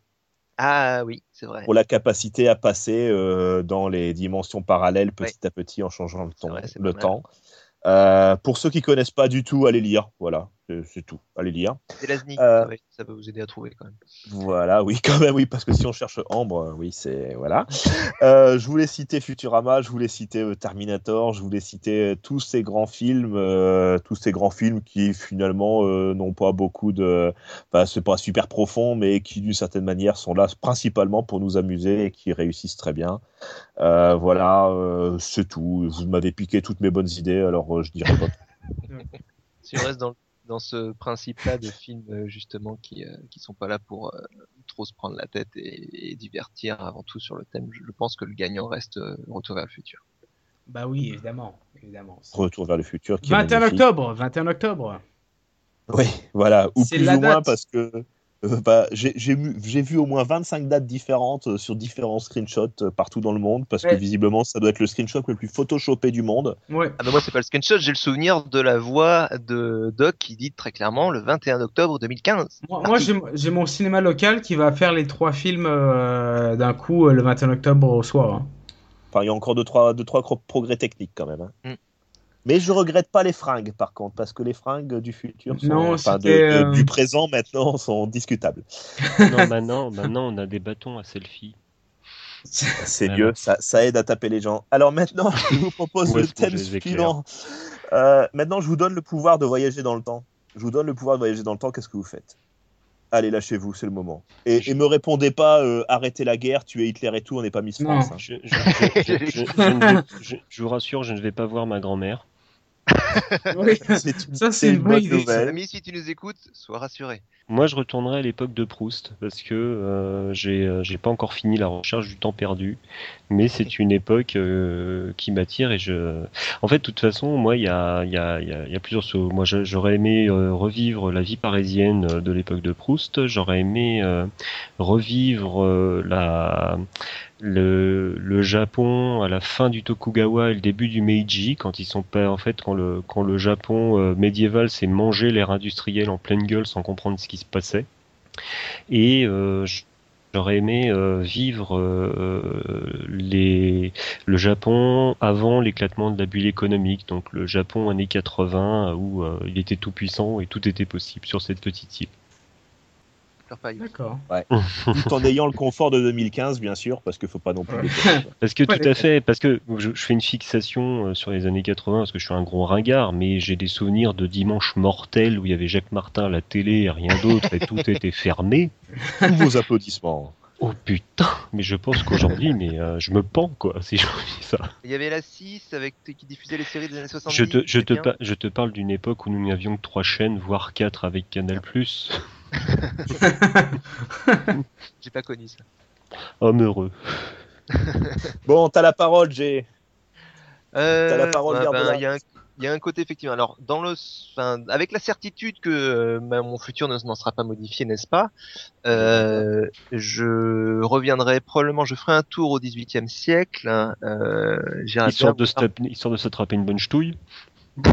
Ah oui, c'est vrai. pour la capacité à passer euh, dans les dimensions parallèles petit à petit en changeant le, vrai, c'est le temps. Euh, pour ceux qui connaissent pas du tout, allez lire. Voilà, c'est tout. Allez lire. Euh, ça peut vous aider à trouver quand même. Voilà, oui, quand même, oui, parce que si on cherche Ambre, euh, oui, c'est voilà. Euh, je voulais citer Futurama, je voulais citer Terminator, je voulais citer tous ces grands films, euh, tous ces grands films qui finalement n'ont pas beaucoup de, enfin, c'est pas super profond, mais qui d'une certaine manière sont là principalement pour nous amuser et qui réussissent très bien. Voilà, c'est tout. Vous m'avez piqué toutes mes bonnes idées, alors je dirais pas. Si on reste dans, dans ce principe-là de films euh, justement qui euh, qui sont pas là pour euh, trop se prendre la tête et, et divertir avant tout sur le thème, je, pense que le gagnant reste euh, Retour vers le futur. Bah oui, évidemment. évidemment. Retour vers le futur. Qui est 21 magnifique. octobre, 21 octobre. Oui, voilà, ou C'est plus ou moins parce que euh, bah, j'ai j'ai vu, au moins 25 dates différentes euh, sur différents screenshots euh, partout dans le monde parce que visiblement ça doit être le screenshot le plus photoshopé du monde. Ouais. Ah bah moi c'est pas le screenshot, j'ai le souvenir de la voix de Doc qui dit très clairement le 21 octobre 2015. Moi, moi, j'ai mon cinéma local qui va faire les trois films euh, d'un coup euh, le 21 octobre au soir. hein. Enfin, il y a encore deux trois, deux, trois progrès techniques quand même. hein. Mm. Mais je regrette pas les fringues par contre parce que les fringues du futur, sont, Non, enfin, de- c'était, de- euh, du présent maintenant sont discutables. Non, maintenant, maintenant, on a des bâtons à selfie. C'est mieux, ça, ça aide à taper les gens. Alors maintenant, je vous propose le thème suivant. Euh, maintenant, je vous donne le pouvoir de voyager dans le temps. Je vous donne le pouvoir de voyager dans le temps. Qu'est-ce que vous faites? Allez, lâchez-vous, c'est le moment. Et, et me répondez pas euh, arrêtez la guerre, tuez Hitler et tout, on n'est pas Miss. France. hein. Je vous rassure, je ne vais pas voir ma grand-mère. Oui. Une, Ça, c'est une bonne nouvelle. Ami, si tu nous écoutes, sois rassuré. Moi, je retournerai à l'époque de Proust parce que euh, j'ai euh, j'ai pas encore fini la recherche du temps perdu, mais c'est une époque euh, qui m'attire et je. En fait, de toute façon, moi, il y a y a il y a, il y a plusieurs choses. Moi, j'aurais aimé euh, revivre la vie parisienne de l'époque de Proust. J'aurais aimé euh, revivre euh, la le, le Japon à la fin du Tokugawa et le début du Meiji, quand ils sont pas en fait quand le quand le Japon euh, médiéval s'est mangé l'ère industrielle en pleine gueule sans comprendre ce qui se passait. Et euh, j'aurais aimé euh, vivre le Japon avant l'éclatement de la bulle économique, donc le Japon années 80 où il était tout puissant et tout était possible sur cette petite île. D'accord. Tout en ayant le confort de 2015, bien sûr, parce qu'il faut pas non plus. Parce que Ouais, tout à fait, parce que je, je fais une fixation euh, sur les années 80 parce que je suis un gros ringard, mais j'ai des souvenirs de dimanche mortel où il y avait Jacques Martin à la télé et rien d'autre et tout était fermé. Tous vos applaudissements. Oh putain, mais je pense qu'aujourd'hui, mais euh, je me pends quoi si je dis ça. Il y avait la 6 avec qui diffusait les séries des années 70. Je te, je te, pa- je te parle d'une époque où nous n'avions que trois chaînes, voire quatre avec Canal+. J'ai pas connu ça. Homme heureux. Bon, t'as la parole, Jay. Euh, T'as la parole, bah, Garde ben. Il y, a un- il y a un côté effectivement. Alors, dans le, enfin, avec la certitude que euh, bah, mon futur ne n'en sera pas modifié, n'est-ce pas? Euh, Je reviendrai probablement. Je ferai un tour au XVIIIe siècle. hein, euh, Histoire bien de, se voir- taper- histoire de s'attraper une bonne ch'touille.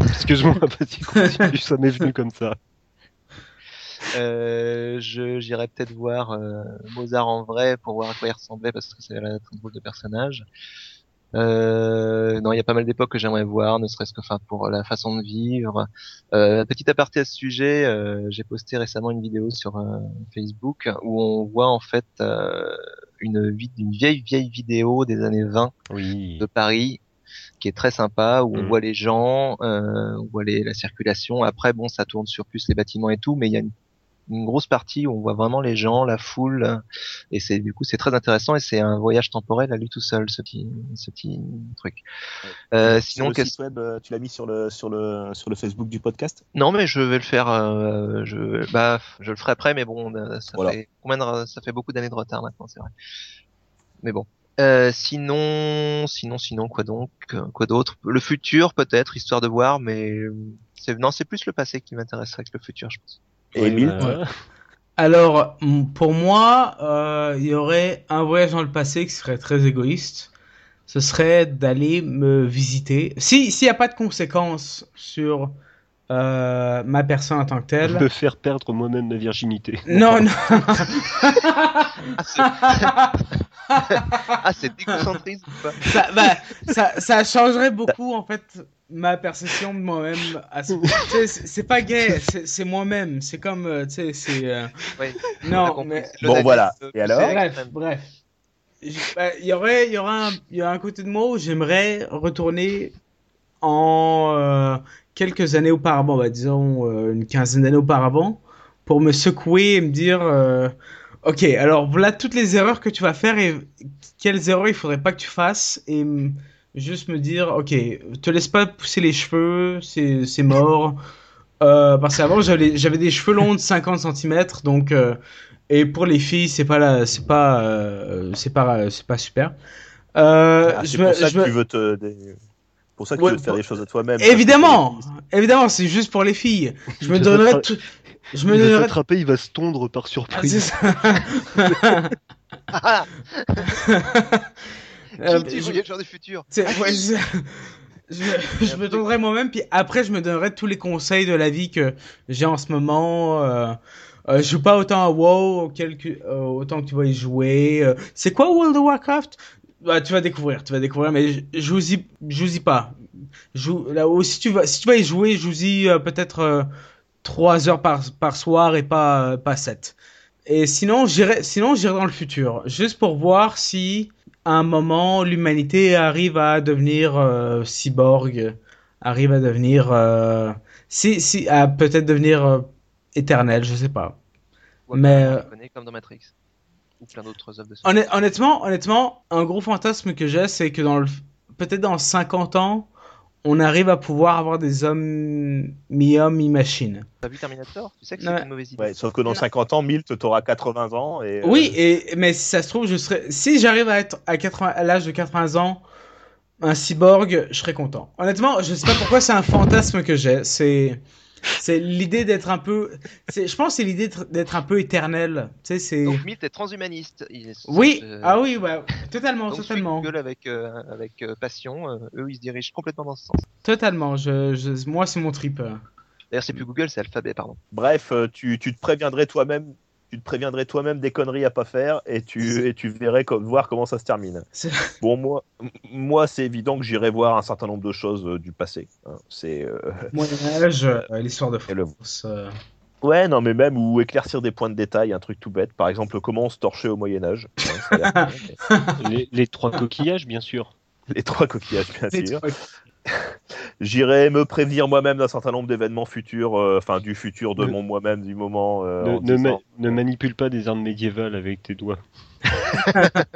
Excuse-moi, ça m'est venu comme ça. Euh, je j'irai peut-être voir euh, Mozart en vrai pour voir à quoi il ressemblait parce que ça a l'air d'être un drôle de personnage. Euh, non, il y a pas mal d'époques que j'aimerais voir, ne serait-ce que enfin pour la façon de vivre. Euh, petit aparté à ce sujet, euh, j'ai posté récemment une vidéo sur Facebook où on voit en fait une, une vieille vieille vidéo des années 20 Oui. de Paris qui est très sympa où on Mhm. voit les gens, on voit les, la circulation. Après bon, ça tourne sur plus les bâtiments et tout, mais il y a une, une grosse partie où on voit vraiment les gens, la foule, et c'est du coup c'est très intéressant et c'est un voyage temporel à lui tout seul ce petit ce petit truc. Euh, sinon le site web, euh, tu l'as mis sur le, sur, le, sur le Facebook du podcast? Non mais je vais le faire, euh, je bah je le ferai après, mais bon euh, ça Voilà. fait combien de- ça fait beaucoup d'années de retard maintenant c'est vrai. Mais bon. Euh, sinon, sinon, sinon, quoi donc, euh, quoi d'autre? Le futur peut-être, histoire de voir, mais c'est non, c'est plus le passé qui m'intéresserait que le futur, je pense. Et Ouais, bah, Alors, pour moi, euh, il y aurait un voyage dans le passé qui serait très égoïste. Ce serait d'aller me visiter. Si s'il n'y a pas de conséquences sur euh, ma personne en tant que telle. me faire perdre moi-même ma virginité. Non, non. Ah, c'est d'égocentrisme ou pas? ça, bah, ça, ça changerait beaucoup en fait ma perception de moi-même. à ce- C'est pas gay, c'est moi-même. C'est comme, euh, tu sais, c'est. euh, Non, mais Bon, voilà. poussé Et alors bref, bref. Bah, Il y aurait, il y aura un, il y a un côté de moi où j'aimerais retourner en euh, quelques années auparavant, bah, disons euh, une quinzaine d'années auparavant, pour me secouer et me dire, euh, ok, alors voilà toutes les erreurs que tu vas faire et quelles erreurs il faudrait pas que tu fasses et juste me dire, ok, te laisse pas pousser les cheveux, c'est c'est mort. Euh, parce qu'avant j'avais des cheveux longs de 50 cm donc euh, et pour les filles c'est pas c'est pas euh, c'est pas c'est pas super. Euh, Ah, c'est me- pour ça que me- tu veux te. des- Pour ça que Ouais, tu veux te faire des choses de toi-même. Évidemment, évidemment, c'est juste pour les filles. Je me donnerais tout. Je me il va donnerais. s'attraper, il va se tondre par c'est surprise. ça. Ah, qui dit voyageur du futur ouais, je... je- je me donnerais moi-même, puis après je me donnerais tous les conseils de la vie que j'ai en ce moment. Euh, euh, je joue pas autant à WoW auquel que- euh, autant que tu vas y jouer. Euh, c'est quoi World of Warcraft? Bah, tu vas découvrir, tu vas découvrir, mais je- joue-y, joue-y pas. Joue, là, si tu vas, si tu vas y jouer, joue-y euh, peut-être euh, 3 heures par, par soir et pas, pas 7. Et sinon, j'irai, sinon, j'irai dans le futur, juste pour voir si, à un moment, l'humanité arrive à devenir euh, cyborg, arrive à devenir, euh, si, si, à peut-être devenir euh, éternel, je sais pas. Ou Mais, apparemment, tu connais comme dans Matrix. Ou plein d'autres œuvres de ce Honn- honnêtement, honnêtement, un gros fantasme que j'ai, c'est que dans le, peut-être dans 50 ans, on arrive à pouvoir avoir des hommes mi-hommes, mi-machines. T'as vu Terminator? Tu sais que Ouais. c'est une mauvaise idée. Ouais, sauf que dans 50 ans, Milt, t'auras 80 ans. Et, euh, Oui, et, mais si ça se trouve, je serais, si j'arrive à être à 80, à l'âge de 80 ans, un cyborg, je serais content. Honnêtement, je sais pas pourquoi c'est un fantasme que j'ai. C'est, c'est l'idée d'être un peu, c'est, je pense que c'est l'idée d'être- un peu éternel. Tu sais, c'est, Donc Milt est transhumaniste. Il est- oui, euh, ah oui, ouais, totalement, Donc totalement. Google avec, euh, avec euh, passion, euh, eux ils se dirigent complètement dans ce sens. Totalement, je, je- moi c'est mon trip. D'ailleurs c'est plus Google, c'est Alphabet, pardon. Bref, tu, tu te préviendrais toi-même. Tu te préviendrais toi-même des conneries à pas faire et tu, et tu verrais comme, voir comment ça se termine. Bon, moi, moi c'est évident que j'irai voir un certain nombre de choses euh, du passé. hein. C'est euh, Moyen-Âge, euh, l'histoire de le- France. euh, Ouais, non, mais même ou éclaircir des points de détail, un truc tout bête. Par exemple, comment on se torchait au Moyen-Âge. Hein, les, les trois coquillages, bien sûr. Les trois coquillages, bien sûr. J'irai me prévenir moi-même d'un certain nombre d'événements futurs, euh, enfin du futur de Ne- mon moi-même, du moment. euh, ne, en ne disant- ma- ne manipule pas des armes médiévales avec tes doigts.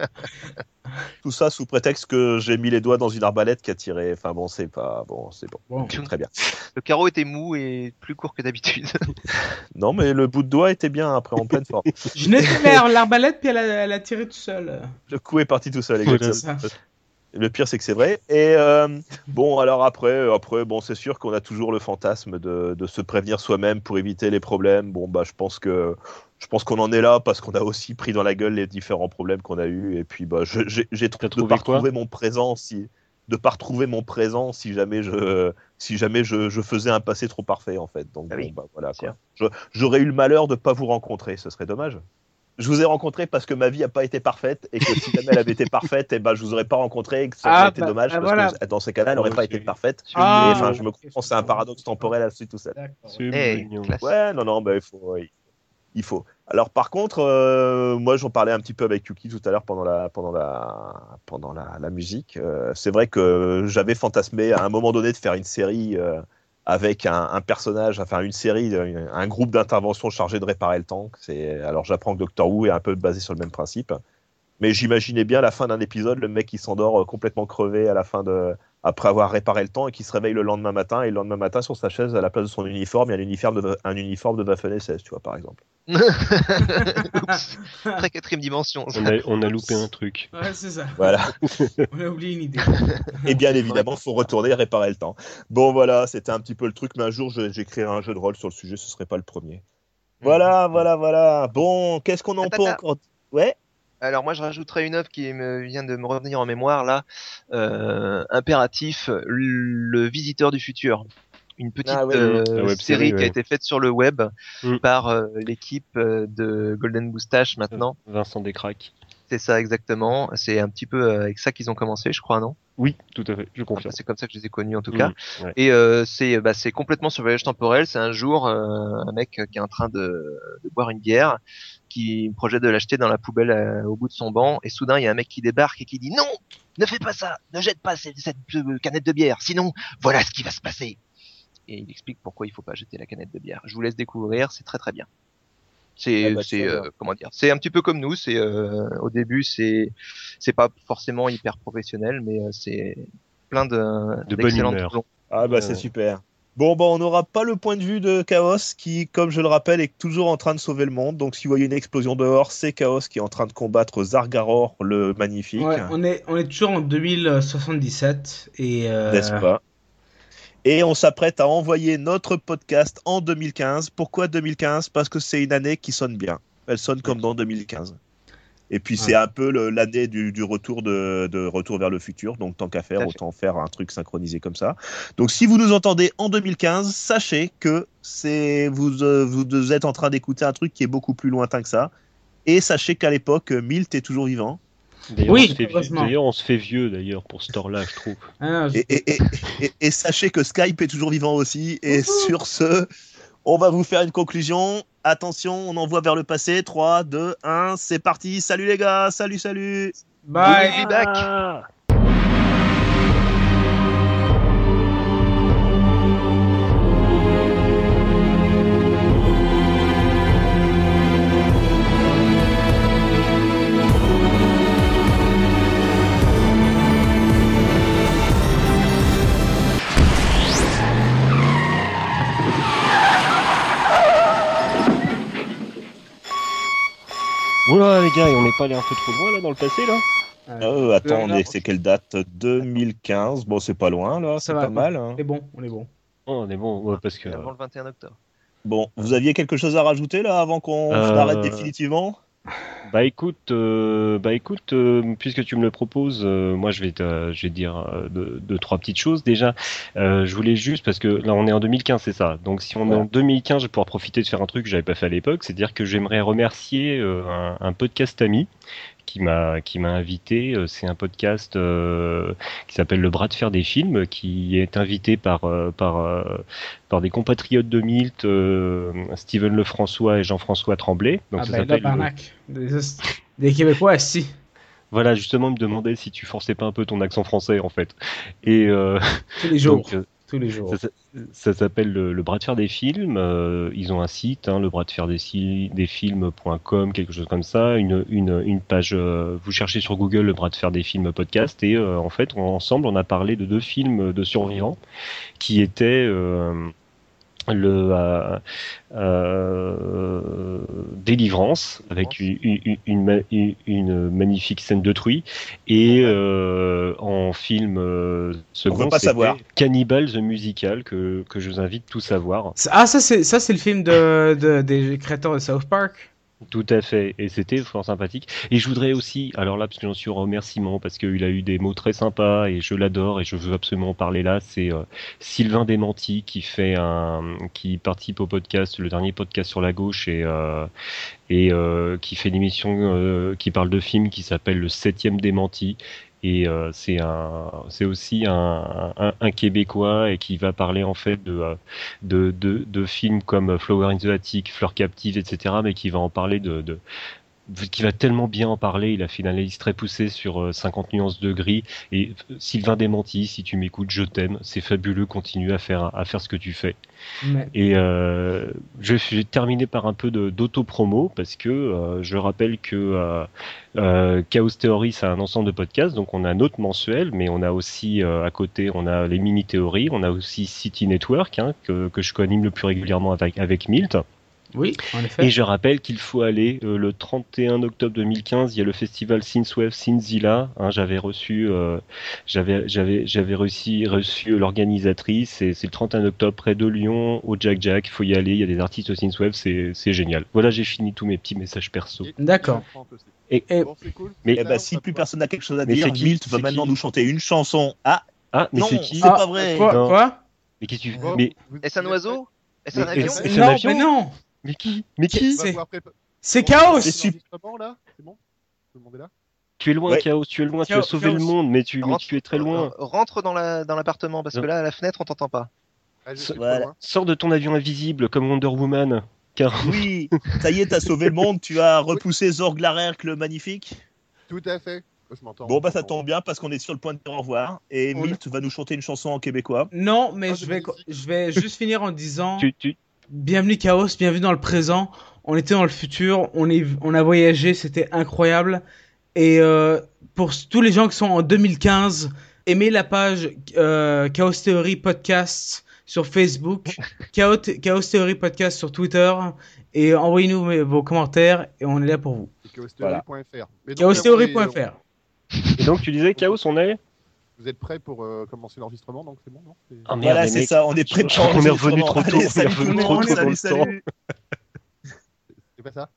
Tout ça sous prétexte que j'ai mis les doigts dans une arbalète qui a tiré. Enfin bon, c'est pas bon, c'est bon. Très bien. Le carreau était mou et plus court que d'habitude. Non, mais le bout de doigt était bien après en pleine forme. Je l'air- l'arbalète, puis elle a, elle a tiré tout seul. Le coup est parti tout seul. Voilà. exactement. Le pire, c'est que c'est vrai. Et euh, bon, alors après, après, bon, c'est sûr qu'on a toujours le fantasme de, de se prévenir soi-même pour éviter les problèmes. Bon, bah, je pense que je pense qu'on en est là parce qu'on a aussi pris dans la gueule les différents problèmes qu'on a eu. Et puis, bah, je- j'ai de trouvé pas quoi? retrouver mon présent si de pas retrouver mon présent si jamais je si jamais je, je faisais un passé trop parfait en fait. Donc Ah oui, bon, bah, voilà. J'aurais eu le malheur de pas vous rencontrer. Ce serait dommage. Je vous ai rencontré parce que ma vie n'a pas été parfaite et que si jamais elle avait été parfaite, et ben je vous aurais pas rencontré et que ça aurait Ah, été bah, dommage bah, parce voilà. que dans ces cas-là, elle n'aurait pas été parfaite. Ah, et enfin, je me comprends, c'est un paradoxe temporel à suite tout seul. D'accord. C'est Eh. Ouais, non, non, bah, il faut. ouais, il faut. Alors par contre, euh, moi j'en parlais un petit peu avec Yuki tout à l'heure pendant la pendant la pendant la, la musique. Euh, c'est vrai que j'avais fantasmé à un moment donné de faire une série euh, avec un, personnage, enfin une série, euh, un groupe d'intervention chargé de réparer le. C'est alors j'apprends que Doctor Who est un peu basé sur le même principe. Mais j'imaginais bien la fin d'un épisode, le mec qui s'endort euh, complètement crevé à la fin de après avoir réparé le temps et qui se réveille le lendemain matin et le lendemain matin sur sa chaise à la place de son uniforme, il y a un uniforme de, un uniforme de Waffen SS, tu vois par exemple. Oups. Très quatrième dimension. On a, on a loupé un truc. Ouais, c'est ça. Voilà. On a oublié une idée. Et bien évidemment, faut retourner et réparer le temps. Bon, voilà, c'était un petit peu le truc, mais un jour, je- j'écrirai un jeu de rôle sur le sujet, ce serait pas le premier. Voilà, voilà, voilà. Bon, qu'est-ce qu'on en peut encore Ouais. Alors moi je rajouterais une œuvre qui me vient de me revenir en mémoire là. Euh, impératif, le visiteur du futur. Une petite Ah ouais, euh, série, qui a été faite sur le web Mm. par euh, l'équipe euh, de Golden Moustache maintenant. Vincent Descraques. C'était ça exactement. C'est un petit peu euh, avec ça qu'ils ont commencé, je crois, non? Oui, tout à fait, je Enfin, confirme. C'est comme ça que je les ai connus en tout Mm, cas. ouais. Et euh, c'est bah, c'est complètement sur voyage temporel. C'est un jour euh, un mec qui est en train de, de boire une bière, qui projette de l'acheter dans la poubelle euh, au bout de son banc, et soudain il y a un mec qui débarque et qui dit non, ne fais pas ça, ne jette pas cette, cette, euh, canette de bière, sinon voilà ce qui va se passer. Et il explique pourquoi il faut pas jeter la canette de bière. Je vous laisse découvrir, c'est très très bien. C'est Ah bah, euh, comment dire, c'est un petit peu comme nous. C'est euh, au début c'est c'est pas forcément hyper professionnel, mais euh, c'est plein de De bonne humeur. Ah bah c'est super. Bon, bah, on n'aura pas le point de vue de Chaos qui, comme je le rappelle, est toujours en train de sauver le monde. Donc si vous voyez une explosion dehors, c'est Chaos qui est en train de combattre Zargaror le magnifique. Ouais, on est, on est toujours en 2077 et euh, N'est-ce pas? Et on s'apprête à envoyer notre podcast en 2015. Pourquoi 2015 Parce que c'est une année qui sonne bien. Elle sonne comme dans 2015. Et puis c'est un peu l'année du, du retour de, de retour vers le futur. Donc tant qu'à faire, autant faire un truc synchronisé comme ça. Donc si vous nous entendez en 2015, sachez que c'est vous, euh, vous êtes en train d'écouter un truc qui est beaucoup plus lointain que ça. Et sachez qu'à l'époque, Milt est toujours vivant. Oui, on se fait vieux- heureusement. D'ailleurs, on se fait vieux d'ailleurs pour ce tort-là, je trouve. ah, non, je- Et, et- et- et- et sachez que Skype est toujours vivant aussi. Et sur ce, on va vous faire une conclusion. Attention, on envoie vers le passé. 3, 2, 1, c'est parti. Salut les gars, salut, salut. Bye. We'll be back. Oula les gars, et on n'est pas allé un peu trop loin là dans le passé là Euh, attends, non, on est- c'est quelle date? 2015. Bon, c'est pas loin là, Ça c'est va, pas mal. hein. On est bon, on est bon. Oh, on est bon, ouais, parce que. Avant le 21 octobre. Bon, vous aviez quelque chose à rajouter là avant qu'on Euh, arrête définitivement? Bah écoute, euh, bah écoute, euh, puisque tu me le proposes, euh, moi je vais te, je vais dire euh, deux, deux, trois petites choses. Déjà, euh, je voulais juste parce que là on est en 2015, c'est ça. Donc si on est en 2015, je vais pouvoir profiter de faire un truc que j'avais pas fait à l'époque, c'est-à-dire que j'aimerais remercier euh, un, un podcast ami qui m'a qui m'a invité. Euh, C'est un podcast euh, qui s'appelle Le Bras de fer des films, qui est invité par euh, par par des compatriotes de Milt, euh, Steven Lefrançois et Jean-François Tremblay. Donc ah ça ben là, le-. Des, des Québécois, si. voilà, justement, il me demandait si tu forçais pas un peu ton accent français, en fait. Et euh, Tous les jours. donc, ça, s'appelle le, le bras de fer des films. euh, ils ont un site, hein, le bras de fer des, des films.com, quelque chose comme ça. Une, une, une page. euh, vous cherchez sur Google le bras de fer des films podcast et euh, en fait, on- ensemble, on a parlé de deux films de survivants qui étaient. Le euh, euh, délivrance avec une, une, une, ma- une- une magnifique scène de truie et euh, en film second pas savoir. Cannibal the Musical que, que je vous invite tous à voir Ah, ça, c'est ça, c'est le film de, de- des créateurs de South Park. Tout à fait. Et c'était fort sympathique. Et je voudrais aussi alors là parce que j'en suis remerciement parce qu'il a eu des mots très sympas et je l'adore et je veux absolument en parler là c'est euh, Sylvain Démenti qui fait un qui participe au podcast le dernier podcast sur la gauche et euh, et euh, qui fait une émission euh, qui parle de films qui s'appelle le septième démenti et euh, c'est un c'est aussi un, québécois et qui va parler en fait de euh, de, de, films comme Flower in Fleur captive, etc. Mais qui va en parler de qui va tellement bien en parler. Il a fait une analyse très poussée sur euh, 50 nuances de gris. Et euh, Sylvain Démenti, si tu m'écoutes, je t'aime. C'est fabuleux. Continue à faire à faire ce que tu fais. Et euh, je vais terminer par un peu d'auto-promo parce que euh, je rappelle que euh, euh, Chaos Theory, c'est un ensemble de podcasts. Donc on a notre mensuel, mais on a aussi euh, à côté, on a les mini-théories, on a aussi City Network hein, que, que je coanime le plus régulièrement avec, avec Milt. Oui, en effet. Et je rappelle qu'il faut aller euh, le 31 octobre 2015. Il y a le festival Synthwave Synthzilla. Hein, j'avais reçu, euh, j'avais, j'avais, j'avais réussi, reçu l'organisatrice. Et c'est le 31 octobre près de Lyon, au Jack Jack. Il faut y aller. Il y a des artistes au Synthwave. C'est, c'est génial. Voilà, j'ai fini tous mes petits messages perso. D'accord. Et- Et- Bon, c'est cool. Mais- Eh ben, si plus personne n'a quelque chose à Mais dire, Milt va maintenant nous chanter une chanson. Ah, Ah, mais non, c'est qui c'est pas vrai. Quoi, Non. quoi Mais qu'est-ce que tu Mais, Est-ce un oiseau? Est-ce un avion? est-ce- un Non, avion? mais non mais qui Mais qui c'est- chaos préparer C'est super. l'enregistrement, là C'est bon? Tout le monde est là Tu es loin, Ouais. Chaos, tu es loin, tu as sauvé Chaos. le monde, mais tu, mais Rentre- tu es très loin. rentre dans la dans l'appartement parce que là à la fenêtre on t'entend pas. Ah, voilà. loin. Sors de ton avion invisible comme Wonder Woman. Car Oui, ça y est, t'as sauvé le monde, tu as repoussé Zorg Larerk le magnifique. Tout à fait. Oh. Bon, bah ça tombe bien parce qu'on est sur le point de dire au revoir. Et Milt va nous chanter une chanson en québécois. Non, mais Ah, je vais, magnifique. je vais juste finir en disant tu, tu, bienvenue Chaos, bienvenue dans le présent. On était dans le futur, on, est, on a voyagé, c'était incroyable. Et euh, pour tous les gens qui sont en 2015, aimez la page euh, Chaos Theory Podcast sur Facebook, Chaos, Chaos Theory Podcast sur Twitter, et envoyez-nous vos commentaires, et on est là pour vous. Chaostheory.fr. Chaostheory.fr. Et donc tu disais Chaos, on est Vous êtes prêts pour euh, commencer l'enregistrement donc c'est bon non Ah, merde, Voilà, c'est ça, on est prêt On est revenu trop tôt, on est Allez, salut revenu trop tôt dans le. C'est pas ça